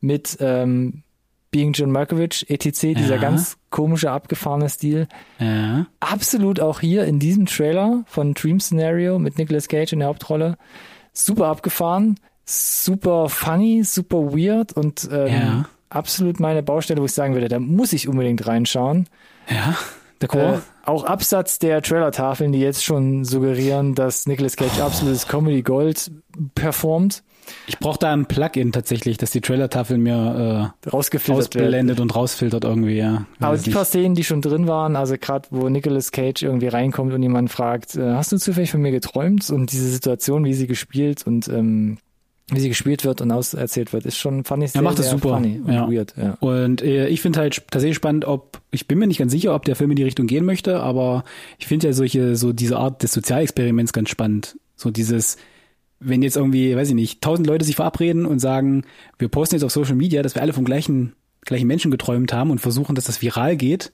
mit ähm, Being John Malkovich, etc., dieser Ja. ganz komische, abgefahrene Stil. Ja. Absolut auch hier in diesem Trailer von Dream Scenario mit Nicolas Cage in der Hauptrolle. Super abgefahren, super funny, super weird und ähm, Ja. Absolut meine Baustelle, wo ich sagen würde, da muss ich unbedingt reinschauen. Ja, d'accord. Äh, auch Absatz der Trailer-Tafeln, die jetzt schon suggerieren, dass Nicolas Cage absolutes Comedy Gold performt, ich brauche da ein Plugin tatsächlich, dass die Trailer-Tafel mir äh, ausblendet und rausfiltert irgendwie, ja. Aber die paar Szenen, die schon drin waren, also gerade wo Nicolas Cage irgendwie reinkommt und jemand fragt, äh, hast du zufällig von mir geträumt? Und diese Situation, wie sie gespielt und ähm, wie sie gespielt wird und auserzählt wird, ist schon, fand ich sehr, Er macht das super, funny und ja. weird. Ja. Und äh, ich finde halt tatsächlich spannend, ob, ich bin mir nicht ganz sicher, ob der Film in die Richtung gehen möchte, aber ich finde ja solche, so diese Art des Sozialexperiments ganz spannend. So dieses, wenn jetzt irgendwie, weiß ich nicht, tausend Leute sich verabreden und sagen, wir posten jetzt auf Social Media, dass wir alle vom gleichen, gleichen Menschen geträumt haben und versuchen, dass das viral geht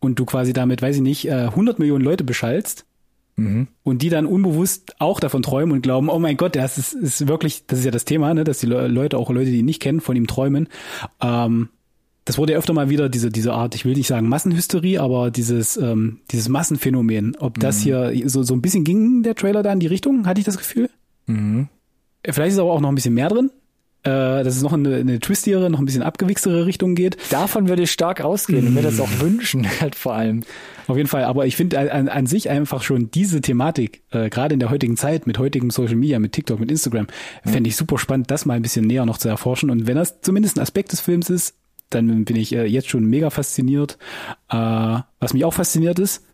und du quasi damit, weiß ich nicht, äh, 100 Millionen Leute beschallst Mhm. und die dann unbewusst auch davon träumen und glauben, oh mein Gott, das ist, ist wirklich, das ist ja das Thema, ne, dass die Le- Leute, auch Leute, die ihn nicht kennen, von ihm träumen. Ähm, das wurde ja öfter mal wieder diese, diese Art, ich will nicht sagen Massenhysterie, aber dieses, ähm, dieses Massenphänomen. Ob das hier so, so ein bisschen ging, der Trailer da in die Richtung, hatte ich das Gefühl. Mhm. Vielleicht ist aber auch noch ein bisschen mehr drin. Äh, dass es noch in eine, eine twistigere, noch ein bisschen abgewichstere Richtung geht. Davon würde ich stark ausgehen und mir das auch wünschen, <laughs> halt vor allem. Auf jeden Fall, aber ich finde an, an sich einfach schon diese Thematik, äh, gerade in der heutigen Zeit mit heutigem Social Media, mit TikTok, mit Instagram, fände ich super spannend, das mal ein bisschen näher noch zu erforschen. Und wenn das zumindest ein Aspekt des Films ist, dann bin ich äh, jetzt schon mega fasziniert. Äh, was mich auch fasziniert ist,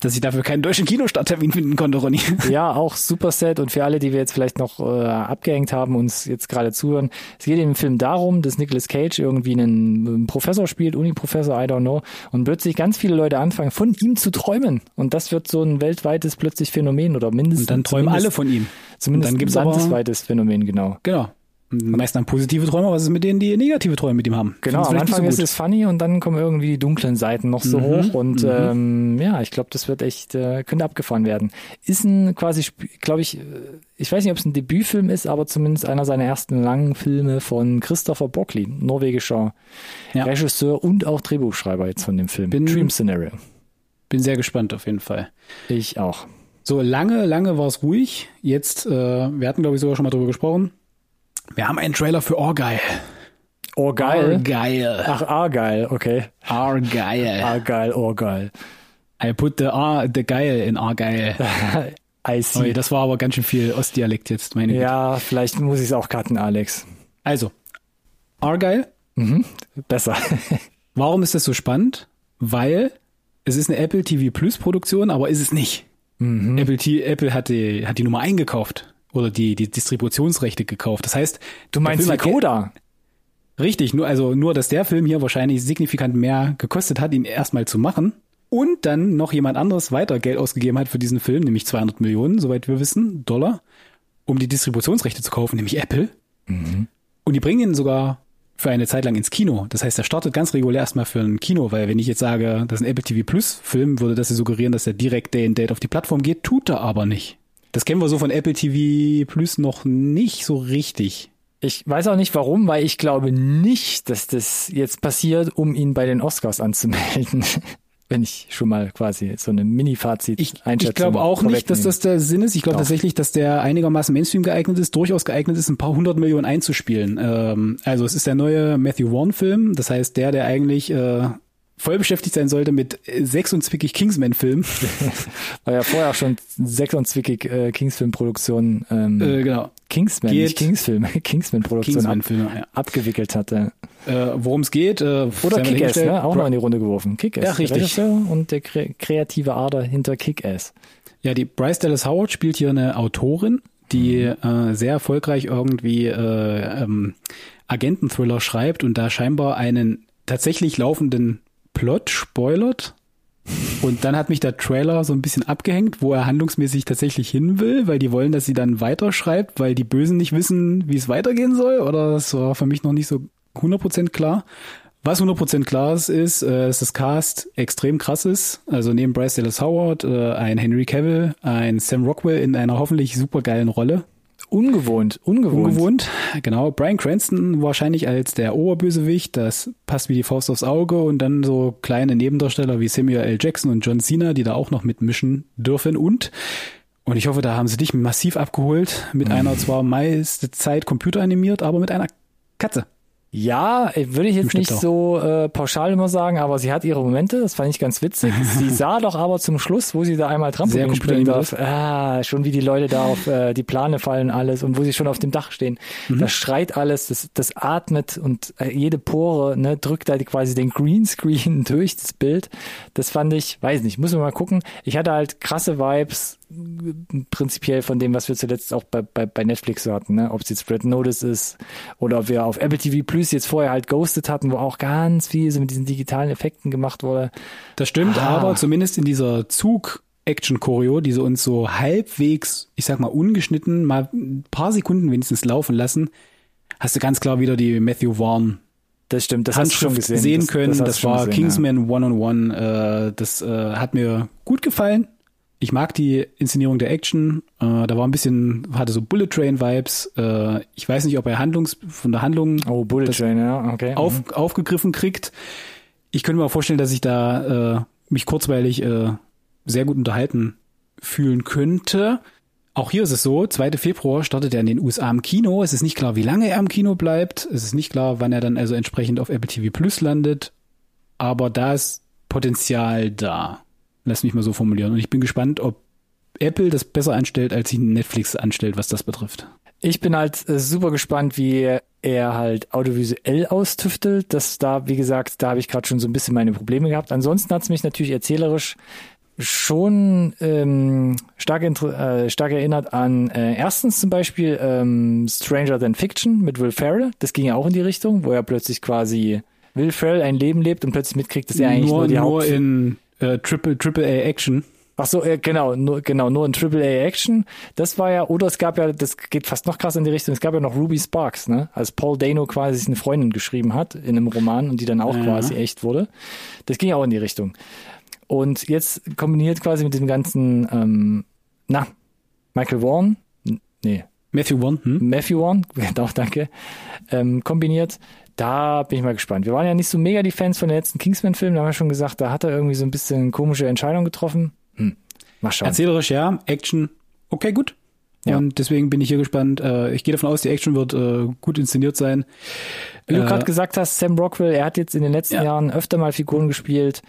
dass ich dafür keinen deutschen Kinostarttermin finden konnte, Ronny. <laughs> Ja, auch super Set und für alle, die wir jetzt vielleicht noch äh, abgehängt haben, uns jetzt gerade zuhören. Es geht im Film darum, dass Nicolas Cage irgendwie einen, einen Professor spielt, Uni-Professor, I don't know, und plötzlich ganz viele Leute anfangen, von ihm zu träumen. Und das wird so ein weltweites plötzlich Phänomen oder mindestens. Und dann träumen alle von ihm. Zumindest ein landesweites Phänomen, genau. Genau. Und Meist dann positive Träume, was ist mit denen, die negative Träume mit ihm haben? Genau, am Anfang so ist es funny und dann kommen irgendwie die dunklen Seiten noch so Mhm, hoch und ähm, ja, ich glaube, das wird echt, äh, könnte abgefahren werden. Ist ein quasi, glaube ich, äh, ich weiß nicht, ob es ein Debütfilm ist, aber zumindest einer seiner ersten langen Filme von Christopher Broccoli, norwegischer Ja. Regisseur und auch Drehbuchschreiber jetzt von dem Film. Bin- Dream Scenario. Bin sehr gespannt auf jeden Fall. Ich auch. So, lange, lange war es ruhig. Jetzt, äh, wir hatten, glaube ich, sogar schon mal drüber gesprochen. Wir haben einen Trailer für Argyle. Oh, geil. Argyle. Ach, Argyle, okay. Argyle. Argyle, oh, geil. I put the, Ar the geil in Argyle. <laughs> I see. das war aber ganz schön viel Ostdialekt jetzt, meine Güte. Ja, vielleicht muss ich es auch cutten, Alex. Also, Argyle. Besser. <laughs> Warum ist das so spannend? Weil es ist eine Apple TV Plus Produktion, aber ist es nicht. Apple, T Apple hat die, hat die Nummer eingekauft oder die, die Distributionsrechte gekauft. Das heißt, Du meinst Geld- Coda? Richtig, nur, also nur, dass der Film hier wahrscheinlich signifikant mehr gekostet hat, ihn erstmal zu machen. Und dann noch jemand anderes weiter Geld ausgegeben hat für diesen Film, nämlich 200 Millionen, soweit wir wissen, Dollar, um die Distributionsrechte zu kaufen, nämlich Apple. Und die bringen ihn sogar für eine Zeit lang ins Kino. Das heißt, er startet ganz regulär erstmal für ein Kino, weil wenn ich jetzt sage, das ist ein Apple TV Plus Film, würde das ja suggerieren, dass er direkt Day and Date auf die Plattform geht, tut er aber nicht. Das kennen wir so von Apple TV Plus noch nicht so richtig. Ich weiß auch nicht warum, weil ich glaube nicht, dass das jetzt passiert, um ihn bei den Oscars anzumelden. <laughs> Wenn ich schon mal quasi so eine Mini-Fazit Ich, Einschätzung ich glaube auch nicht, dass das der Sinn ist. Ich glaube tatsächlich, dass der einigermaßen Mainstream geeignet ist, durchaus geeignet ist, ein paar hundert Millionen einzuspielen. Ähm, also es ist der neue Matthew Vaughn-Film. Das heißt, der, der eigentlich äh, voll beschäftigt sein sollte mit äh, Sex und Zwickig Kingsman-Film. <laughs> War ja vorher auch schon Sex und Zwickig äh, Kingsfilm-Produktion, ähm, äh, genau. Kingsman, geht- nicht Kingsfilm, <laughs> Kingsman-Produktion ab, Kingsman-Film, ja. abgewickelt hatte. Äh, Worum es geht. Äh, Oder Kick-Ass, ne? Auch Bra- noch in die Runde geworfen. Kick-Ass. Ja, richtig. Regisseur und der kre kreative Ader hinter Kick-Ass. Ja, die Bryce Dallas Howard spielt hier eine Autorin, die äh, sehr erfolgreich irgendwie äh, ähm, Agenten-Thriller schreibt und da scheinbar einen tatsächlich laufenden Plot spoilert. Und dann hat mich der Trailer so ein bisschen abgehängt, wo er handlungsmäßig tatsächlich hin will, weil die wollen, dass sie dann weiterschreibt, weil die Bösen nicht wissen, wie es weitergehen soll. Oder das war für mich noch nicht so 100% klar. Was 100% klar ist, ist, äh, dass das Cast extrem krass ist. Also neben Bryce Dallas Howard, äh, ein Henry Cavill, ein Sam Rockwell in einer hoffentlich supergeilen Rolle. Ungewohnt, ungewohnt. Ungewohnt, genau. Brian Cranston wahrscheinlich als der Oberbösewicht, das passt wie die Faust aufs Auge und dann so kleine Nebendarsteller wie Samuel L. Jackson und John Cena, die da auch noch mitmischen dürfen und und ich hoffe, da haben sie dich massiv abgeholt mit mhm. einer zwar meiste Zeit computeranimiert, aber mit einer Katze. Ja, würde ich jetzt nicht so äh, pauschal immer sagen, aber sie hat ihre Momente, das fand ich ganz witzig. <laughs> Sie sah doch aber zum Schluss, wo sie da einmal Trampolin spielen darf, ah, schon wie die Leute da auf äh, die Plane fallen alles und wo sie schon auf dem Dach stehen. Mhm. Das schreit alles, das, das atmet und äh, jede Pore ne, drückt da quasi den Greenscreen <laughs> durch das Bild. Das fand ich, weiß nicht, muss man mal gucken. Ich hatte halt krasse Vibes prinzipiell von dem, was wir zuletzt auch bei, bei, bei Netflix so hatten, ne? ob es jetzt Red Notice ist oder ob wir auf Apple TV Plus jetzt vorher halt Ghosted hatten, wo auch ganz viel so mit diesen digitalen Effekten gemacht wurde. Das stimmt, ah. aber zumindest in dieser Zug Action-Choreo, die sie uns so halbwegs, ich sag mal, ungeschnitten, mal ein paar Sekunden wenigstens laufen lassen, hast du ganz klar wieder die Matthew Vaughn das stimmt, das hast du schon gesehen. sehen können. Das, das, war gesehen, Kingsman One-on-One. Äh, das äh, hat mir gut gefallen ich mag die Inszenierung der Action. Äh, da war ein bisschen, hatte so Bullet Train Vibes. Äh, ich weiß nicht, ob er Handlungs von der Handlung oh, Bullet Train, ja, okay. auf, mhm. aufgegriffen kriegt. Ich könnte mir auch vorstellen, dass ich da äh, mich kurzweilig äh, sehr gut unterhalten fühlen könnte. Auch hier ist es so, 2. Februar startet er in den USA im Kino. Es ist nicht klar, wie lange er im Kino bleibt. Es ist nicht klar, wann er dann also entsprechend auf Apple TV Plus landet. Aber da ist Potenzial da. Lass mich mal so formulieren. Und ich bin gespannt, ob Apple das besser anstellt, als sich Netflix anstellt, was das betrifft. Ich bin halt äh, super gespannt, wie er halt audiovisuell austüftelt. Das da, wie gesagt, da habe ich gerade schon so ein bisschen meine Probleme gehabt. Ansonsten hat es mich natürlich erzählerisch schon ähm, stark, äh, stark erinnert an äh, erstens zum Beispiel ähm, Stranger Than Fiction mit Will Ferrell. Das ging ja auch in die Richtung, wo er plötzlich quasi Will Ferrell ein Leben lebt und plötzlich mitkriegt, dass er eigentlich nur, nur die nur Haupt in äh, Triple, Triple A Action. Ach so, äh, genau, nur, genau, nur ein Triple A Action. Das war ja, oder es gab ja, das geht fast noch krass in die Richtung, es gab ja noch Ruby Sparks, ne? Als Paul Dano quasi sich eine Freundin geschrieben hat in einem Roman und die dann auch ja. quasi echt wurde. Das ging ja auch in die Richtung. Und jetzt kombiniert quasi mit dem ganzen, ähm, na, Michael Warren, nee. Matthew Warren, hm? Matthew Warren, <laughs> genau, danke, ähm, kombiniert da bin ich mal gespannt. Wir waren ja nicht so mega die Fans von den letzten Kingsman-Filmen, da haben wir schon gesagt, da hat er irgendwie so ein bisschen komische Entscheidungen getroffen. Hm. Mal schauen. Erzählerisch ja, Action, okay, gut. Ja. Und deswegen bin ich hier gespannt. Äh, ich gehe davon aus, die Action wird äh, gut inszeniert sein. Wie du äh, gerade gesagt hast, Sam Rockwell, er hat jetzt in den letzten ja. Jahren öfter mal Figuren gespielt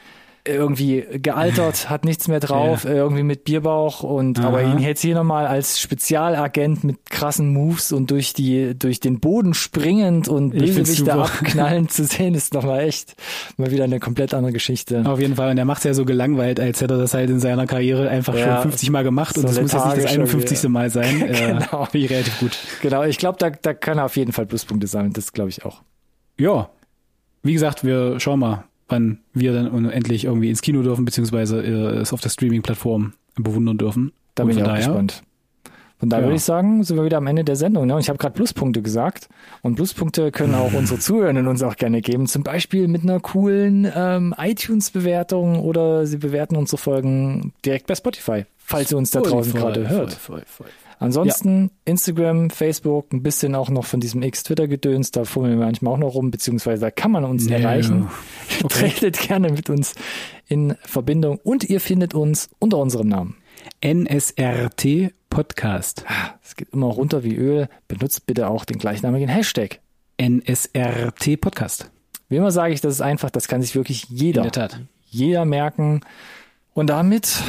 irgendwie gealtert, <laughs> hat nichts mehr drauf, ja. irgendwie mit Bierbauch und Aha. aber ihn jetzt hier nochmal als Spezialagent mit krassen Moves und durch die durch den Boden springend und Bösewichte abknallend <laughs> zu sehen, ist nochmal echt mal wieder eine komplett andere Geschichte. Auf jeden Fall und er macht ja so gelangweilt, als hätte er das halt in seiner Karriere einfach ja, schon 50 Mal gemacht so und das muss jetzt nicht das 51. Mal sein. <laughs> Äh, genau. Ich relativ gut. Genau, ich glaube, da, da kann er auf jeden Fall Pluspunkte sammeln, das glaube ich auch. Ja, wie gesagt, wir schauen mal, wann wir dann endlich irgendwie ins Kino dürfen, beziehungsweise äh, es auf der Streaming-Plattform bewundern dürfen. Da bin ich auch daher, gespannt. Von daher ja. würde ich sagen, sind wir wieder am Ende der Sendung. Ne? Und ich habe gerade Pluspunkte gesagt. Und Pluspunkte können auch unsere Zuhörenden uns auch gerne geben. Zum Beispiel mit einer coolen ähm, iTunes-Bewertung oder sie bewerten unsere Folgen direkt bei Spotify, falls ihr uns da draußen gerade hört. Voll, voll, voll. Ansonsten ja. Instagram, Facebook, ein bisschen auch noch von diesem X-Twitter-Gedöns, da fummeln wir manchmal auch noch rum, beziehungsweise da kann man uns yeah. erreichen. <laughs> Okay. Tretet gerne mit uns in Verbindung und ihr findet uns unter unserem Namen. NSRT Podcast. Ah, es geht immer runter wie Öl. Benutzt bitte auch den gleichnamigen Hashtag. NSRT Podcast. Wie immer sage ich, das ist einfach, das kann sich wirklich jeder, jeder merken. Und damit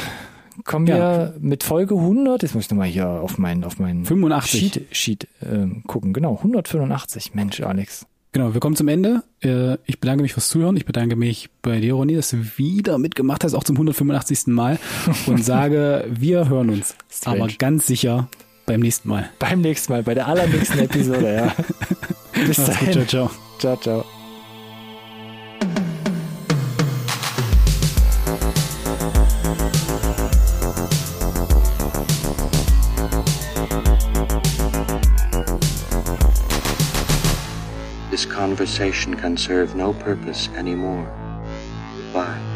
kommen ja. wir mit Folge 100, jetzt muss ich nochmal hier auf meinen, auf meinen 85. Sheet, Sheet äh, gucken. Genau, 185. Mensch, Alex. Genau, wir kommen zum Ende. Äh, ich bedanke mich fürs Zuhören. Ich bedanke mich bei dir, Ronny, dass du wieder mitgemacht hast, auch zum 185. Mal. Und <laughs> sage, wir hören uns. Strange. Aber ganz sicher beim nächsten Mal. Beim nächsten Mal, bei der allernächsten <laughs> Episode, ja. <laughs> Bis dahin. Gut, ciao, ciao. Ciao, ciao. Conversation can serve no purpose anymore. Why?